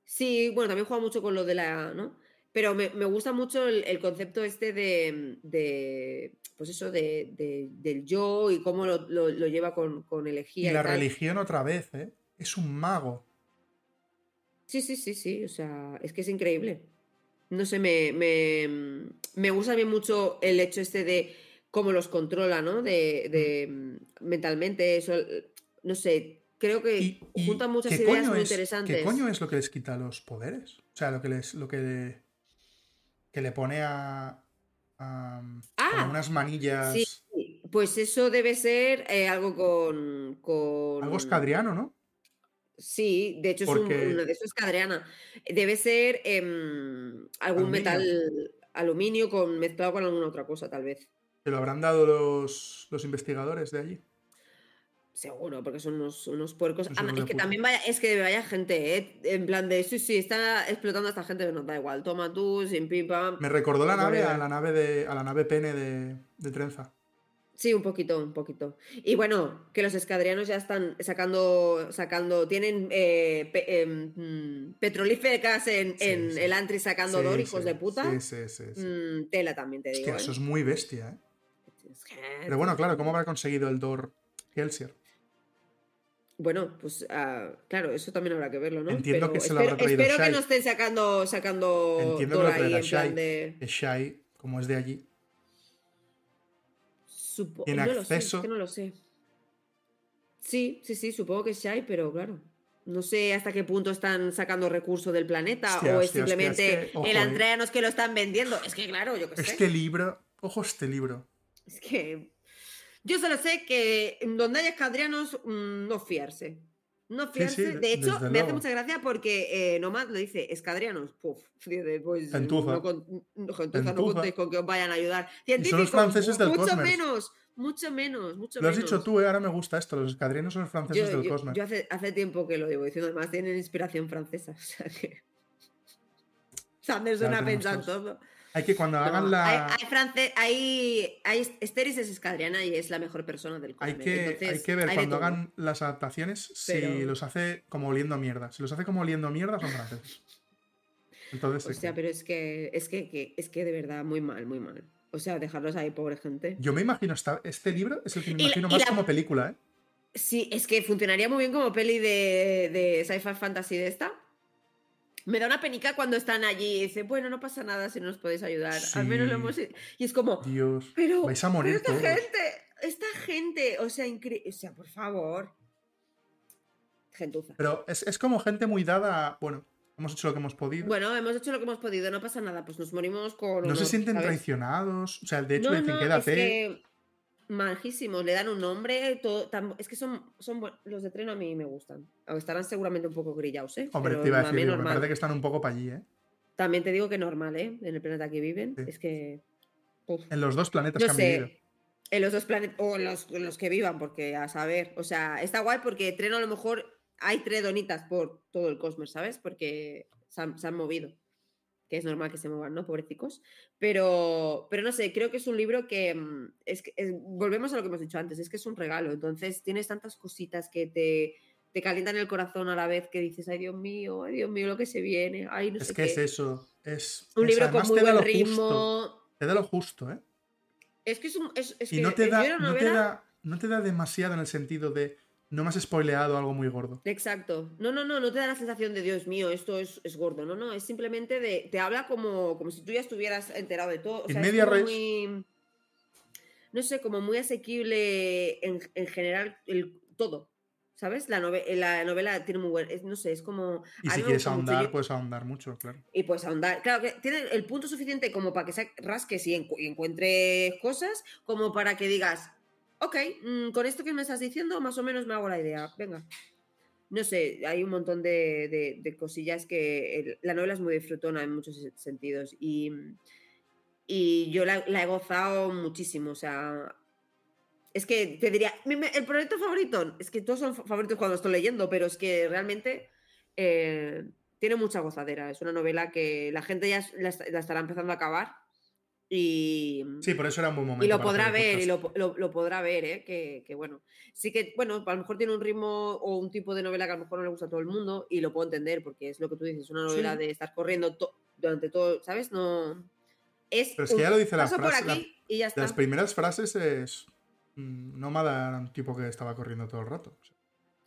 Speaker 2: Sí, bueno, también juega mucho con lo de la. ¿no? Pero me, gusta mucho el, concepto este de, pues eso, de, del yo y cómo lo, lleva con, con elegía.
Speaker 1: Y, la religión otra vez, ¿eh? Es un mago.
Speaker 2: Sí, sí, sí, sí. O sea, es que es increíble. No sé, me, me, gusta bien mucho el hecho este de cómo los controla, ¿no? De, mm, mentalmente, eso, no sé, creo que junta muchas ideas muy interesantes.
Speaker 1: ¿Qué coño es lo que les quita los poderes? O sea, lo que les, lo que, que le pone a, a, ah, unas manillas.
Speaker 2: Sí, pues eso debe ser eh, algo con, con.
Speaker 1: Algo escadriano, ¿no?
Speaker 2: Sí, de hecho es uno de esos Cadreana. Debe ser em, algún metal aluminio con, mezclado con alguna otra cosa, tal vez.
Speaker 1: ¿Se lo habrán dado los, los investigadores de allí?
Speaker 2: Seguro, porque son unos, puercos. Ah, es que también vaya, es que vaya gente, ¿eh? En plan de, sí, sí, está explotando a esta gente, pero no da igual. Toma tú, sin pim pam.
Speaker 1: Me recordó la nave, a la nave de. a la nave pene de, de Trenza.
Speaker 2: Sí, un poquito, un poquito. Y bueno, que los escadrianos ya están sacando, sacando, tienen eh, em, mm, petrolíferas en, en el antri sacando sí, hijos de puta.
Speaker 1: Sí, sí, sí.
Speaker 2: Mm, tela también te digo.
Speaker 1: Es que eso ¿eh? es muy bestia, ¿eh? Pero bueno, claro, ¿cómo habrá conseguido el Dor Kelsier?
Speaker 2: Bueno, pues ah, claro, eso también habrá que verlo, ¿no?
Speaker 1: Entiendo que se lo habrá
Speaker 2: traído Espero que no estén sacando, sacando
Speaker 1: Entiendo que lo ahí en plan de... Shai, como es de allí
Speaker 2: en acceso. no lo sé. Sí, sí, sí, supongo que sí hay, pero claro. No sé hasta qué punto están sacando recursos del planeta o es simplemente el Andrea es que lo están vendiendo. Es que claro, yo qué
Speaker 1: sé. Este libro, ojo este libro.
Speaker 2: Es que yo solo sé que donde hay escadrianos mm, no fiarse. No fiarse. de hecho, me hace mucha gracia porque eh, nomás lo dice, escadrianos, puf, pues,
Speaker 1: gentuza.
Speaker 2: No, con, no, no contéis con que os vayan a ayudar.
Speaker 1: Científicos, son los franceses del
Speaker 2: mucho menos, mucho menos, mucho
Speaker 1: lo
Speaker 2: menos.
Speaker 1: has dicho tú, ¿eh? ahora me gusta esto, los escadrianos son los franceses del Cosmos.
Speaker 2: Yo hace, hace, tiempo que lo llevo diciendo, además tienen inspiración francesa, o sea que... Sanderson ha pensado todo.
Speaker 1: Hay que cuando hagan la.
Speaker 2: Hay, hay, hay, hay, Esteris es escadriana y es la mejor persona del
Speaker 1: cómic. Hay que, hay que ver cuando hagan las adaptaciones si los hace como oliendo a mierda. Si los hace como oliendo a mierda, son franceses. Entonces.
Speaker 2: O sea, pero es que, es que, es que de verdad, muy mal, muy mal. O sea, dejarlos ahí, pobre gente.
Speaker 1: Yo me imagino, este libro es el que me imagino más como película, ¿eh?
Speaker 2: Sí, es que funcionaría muy bien como peli de, de sci-fi fantasy de esta. Me da una penica cuando están allí y dice, bueno, no pasa nada si no nos podéis ayudar. Al menos lo hemos... Y es como,
Speaker 1: Dios,
Speaker 2: pero,
Speaker 1: vais a morir
Speaker 2: esta gente, esta gente, o sea, increíble, o sea, por favor. Gentuza.
Speaker 1: Pero es, como gente muy dada, bueno, hemos hecho lo que hemos podido.
Speaker 2: Bueno, hemos hecho lo que hemos podido, no pasa nada, pues nos morimos con...
Speaker 1: No se sienten traicionados, o sea, de hecho dicen, quédate
Speaker 2: majísimos, le dan un nombre, todo, es que son, son los de tren a mí me gustan. Estarán seguramente un poco grillados, ¿eh?
Speaker 1: Hombre, te iba a decir, me parece que están un poco para allí, ¿eh?
Speaker 2: También te digo que normal, ¿eh? En el planeta que viven, es que...
Speaker 1: En los dos planetas que han vivido.
Speaker 2: En los dos planetas, o en los, que vivan, porque a saber, o sea, está guay porque tren a lo mejor hay tres donitas por todo el cosmos, ¿sabes? Porque se han movido que es normal que se muevan, ¿no? Pobrecicos. Pero, pero no sé, creo que es un libro que, mm, es que volvemos a lo que hemos dicho antes, es que es un regalo, entonces tienes tantas cositas que te, te calientan el corazón a la vez que dices, ay Dios mío, ay Dios mío, lo que se viene, ay no
Speaker 1: es
Speaker 2: que
Speaker 1: es eso, es
Speaker 2: un libro con muy buen ritmo.
Speaker 1: te da lo justo, ¿eh?
Speaker 2: Es que es un... Es,
Speaker 1: y no, te da, no, te da, no te da demasiado en el sentido de no me has spoileado algo muy gordo.
Speaker 2: Exacto. No, no, no, no te da la sensación de Dios mío, esto es, gordo. No, no, es simplemente de. Te habla como, como si tú ya estuvieras enterado de todo. O sea,
Speaker 1: media
Speaker 2: es muy. No sé, como muy asequible en, general el, todo. ¿Sabes? La, la novela tiene muy buen. no sé, es como.
Speaker 1: Y si quieres ahondar, puedes ahondar mucho, claro.
Speaker 2: Y puedes ahondar. Claro, que tiene el punto suficiente como para que rasques y, y encuentres cosas, como para que digas, ok, mm, con esto que me estás diciendo, más o menos me hago la idea. Venga. No sé, hay un montón de, cosillas que la novela es muy disfrutona en muchos sentidos y, y yo la, he gozado muchísimo. O sea, es que te diría, el proyecto favorito, es que todos son favoritos cuando estoy leyendo, pero es que realmente eh, tiene mucha gozadera. Es una novela que la gente ya la estará empezando a acabar y,
Speaker 1: sí, por eso era un buen momento.
Speaker 2: Y lo podrá ver, y lo, lo, podrá ver, ¿eh? Que, que, bueno. Sí que, bueno, a lo mejor tiene un ritmo o un tipo de novela que a lo mejor no le gusta a todo el mundo y lo puedo entender porque es lo que tú dices, una novela de estar corriendo durante todo, ¿sabes? No. Es
Speaker 1: Pero es que ya lo dice la frase. y ya está. Las primeras frases es. Mm, Nómada era un tipo que estaba corriendo todo el rato.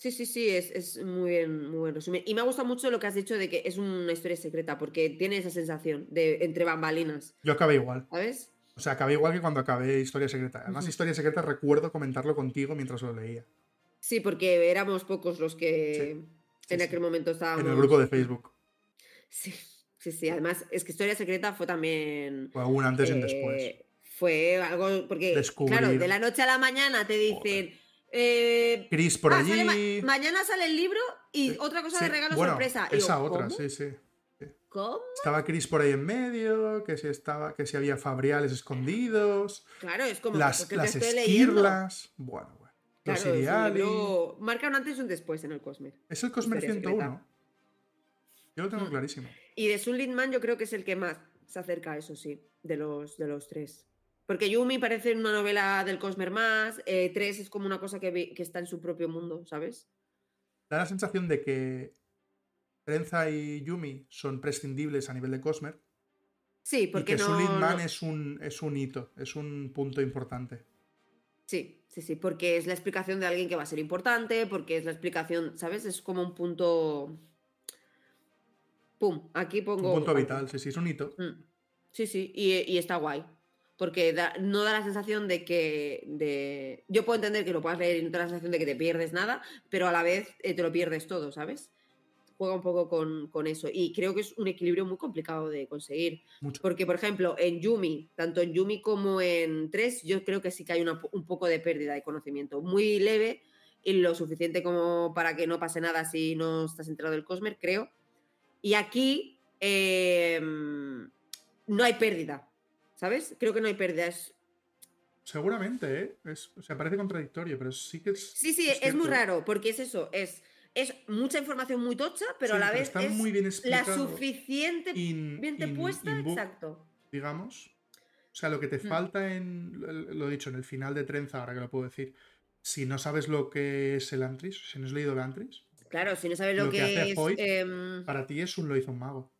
Speaker 2: Sí, sí, sí, es, es muy bien, muy buen resumen. Y me ha gustado mucho lo que has dicho de que es una historia secreta, porque tiene esa sensación de entre bambalinas.
Speaker 1: Yo acabé igual.
Speaker 2: ¿Sabes?
Speaker 1: O sea, acabé igual que cuando acabé Historia Secreta. Además, Historia Secreta recuerdo comentarlo contigo mientras lo leía.
Speaker 2: Sí, porque éramos pocos los que en aquel momento estábamos.
Speaker 1: En el grupo de Facebook.
Speaker 2: Sí, sí, sí. Además, es que Historia Secreta fue también.
Speaker 1: Fue un antes y un después. Eh,
Speaker 2: fue algo. Porque, claro, de la noche a la mañana te dicen. Eh,
Speaker 1: Chris por ah, allí.
Speaker 2: mañana sale el libro y otra cosa de regalo sorpresa.
Speaker 1: esa otra, sí, sí.
Speaker 2: ¿Cómo?
Speaker 1: Estaba Chris por ahí en medio, que si estaba, que si había fabriales escondidos.
Speaker 2: Claro, es como
Speaker 1: las, las esquirlas. Bueno, bueno.
Speaker 2: Claro, los Marca un antes y un después en el Cosmer.
Speaker 1: Es el Cosmer 101. Yo lo tengo mm. clarísimo.
Speaker 2: Y de Sun Lindman yo creo que es el que más se acerca a eso, sí, de los, de los tres. Porque Yumi parece una novela del Cosmer más, eh, Tres es como una cosa que, está en su propio mundo, ¿sabes?
Speaker 1: Da la sensación de que Trenza y Yumi son prescindibles a nivel de Cosmer.
Speaker 2: Sí, porque
Speaker 1: y que no, es, un, es un hito, es un punto importante.
Speaker 2: Sí, sí, sí, porque es la explicación de alguien que va a ser importante, porque es la explicación, ¿sabes? Es como un punto... ¡Pum! Aquí pongo...
Speaker 1: Un punto vital, sí, sí, es un hito. Mm.
Speaker 2: Sí, sí, y está guay porque no da la sensación de que... De... Yo puedo entender que lo puedas leer y no da la sensación de que te pierdes nada, pero a la vez eh, te lo pierdes todo, ¿sabes? Juega un poco con, eso. Y creo que es un equilibrio muy complicado de conseguir. Porque, por ejemplo, en Yumi, tanto en Yumi como en 3, yo creo que sí que hay un poco de pérdida de conocimiento. Muy leve y lo suficiente como para que no pase nada si no estás enterado del Cosmer, creo. Y aquí em, no hay pérdida. ¿Sabes? Creo que no hay pérdidas.
Speaker 1: Seguramente, ¿eh? Es, o sea, parece contradictorio, pero sí que es.
Speaker 2: Sí, sí, es, muy raro, porque es eso, es, es mucha información muy tocha, pero a la vez es
Speaker 1: muy bien
Speaker 2: la suficiente bien puesta, exacto.
Speaker 1: Digamos. O sea, lo que te hmm. falta en. Lo he dicho, en el final de Trenza, ahora que lo puedo decir. Si no sabes lo que es el Antris, si no has leído el Antris.
Speaker 2: Claro, si no sabes lo, que, es. Em,
Speaker 1: para ti es un lo hizo un mago.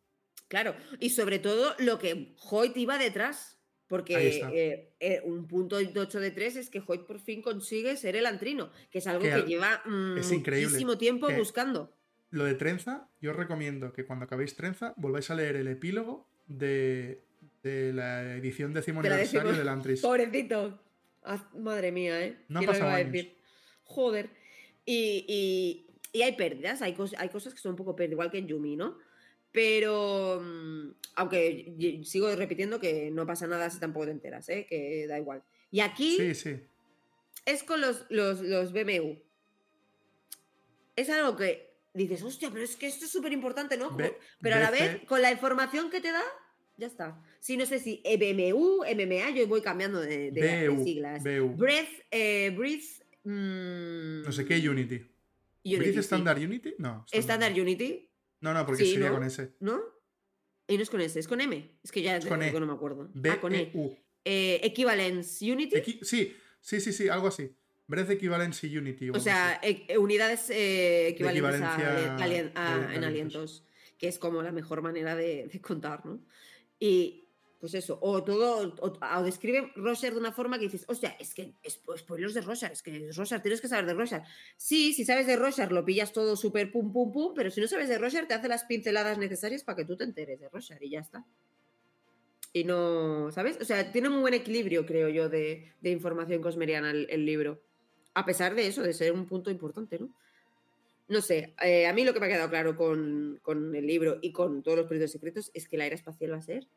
Speaker 2: Claro, y sobre todo lo que Hoyt iba detrás. Porque eh, eh, un punto 8 de 3 es que Hoyt por fin consigue ser el antrino, que es algo que, lleva mm, muchísimo tiempo buscando.
Speaker 1: Lo de Trenza, yo os recomiendo que cuando acabéis Trenza volváis a leer el epílogo de, la edición décimo aniversario del Antris.
Speaker 2: Pobrecito. Ah, madre mía, ¿eh?
Speaker 1: No ha pasado años.
Speaker 2: Joder. Y, hay pérdidas, hay, hay cosas que son un poco pérdidas, igual que en Yumi, ¿no? Pero, mm, aunque sigo repitiendo que no pasa nada si tampoco te enteras, ¿eh? que da igual. Y aquí
Speaker 1: sí, sí.
Speaker 2: es con los, los, los BMU. Es algo que dices, hostia, pero es que esto es súper importante, ¿no? pero a la vez, con la información que te da, ya está. Sí, no sé si BMU, MMA, yo voy cambiando de, siglas. Breath, eh, Breath.
Speaker 1: Mm, no sé qué, Unity. Unity ¿Breath Standard Unity? No.
Speaker 2: Standard Unity.
Speaker 1: No, no, porque sería con S.
Speaker 2: ¿No? Y no es con S, es con M. Es que ya con e. no me acuerdo.
Speaker 1: B ah, con E.
Speaker 2: -U. Eh, Equivalence Unity.
Speaker 1: sí, sí, sí, sí, algo así. Breath Equivalence Unity.
Speaker 2: O, sea, e unidades eh, equivalentes a, en alientos, que es como la mejor manera de, contar, ¿no? Y pues eso, o todo, o, describe Roger de una forma que dices, hostia, es que es spoilers de Roger, es que es Roger, tienes que saber de Roger. Sí, si sabes de Roger lo pillas todo súper pum pum pum, pero si no sabes de Roger te hace las pinceladas necesarias para que tú te enteres de Roger y ya está. Y no, ¿sabes? O sea, tiene un buen equilibrio, creo yo, de, información cosmeriana el, libro. A pesar de eso, de ser un punto importante, ¿no? No sé, eh, a mí lo que me ha quedado claro con, con el libro y con todos los periodos secretos es que la era espacial va a ser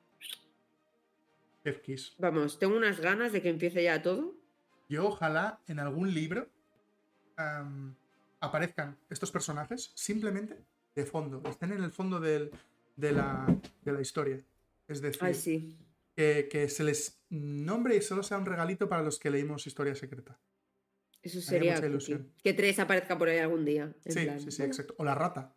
Speaker 2: Vamos, tengo unas ganas de que empiece ya todo.
Speaker 1: Yo ojalá en algún libro aparezcan estos personajes simplemente de fondo, estén en el fondo de, la, historia. Es decir, que, se les nombre y solo sea un regalito para los que leímos Historia Secreta.
Speaker 2: Eso sería que tres aparezca por ahí algún día.
Speaker 1: Sí, sí, sí, exacto. O la rata.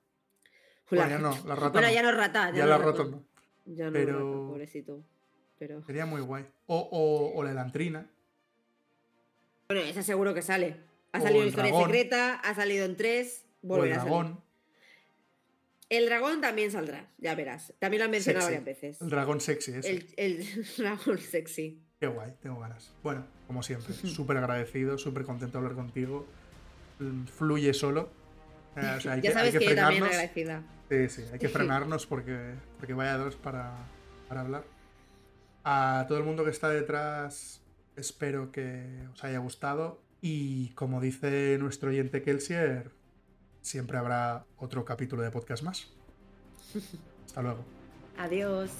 Speaker 2: bueno, ya no, la rata. Bueno, ya no rata.
Speaker 1: Ya, la rata no.
Speaker 2: Ya no Pero... pobrecito.
Speaker 1: Sería muy guay. O, o, la elantrina.
Speaker 2: Bueno, esa seguro que sale. Ha salido en Historia Secreta, ha salido en tres, volverá el dragón. El dragón también saldrá, ya verás. También lo han mencionado varias veces.
Speaker 1: El dragón sexy, ese.
Speaker 2: El, el dragón sexy.
Speaker 1: Qué guay, tengo ganas. Bueno, como siempre, súper agradecido, súper contento de hablar contigo. Mm, fluye solo.
Speaker 2: Eh, ya que, sabes que, yo también agradecida.
Speaker 1: Sí, sí, hay que frenarnos porque, porque vaya dos para, para hablar. A todo el mundo que está detrás, espero que os haya gustado. Y como dice nuestro oyente Kelsier, siempre habrá otro capítulo de podcast más. Hasta luego.
Speaker 2: Adiós.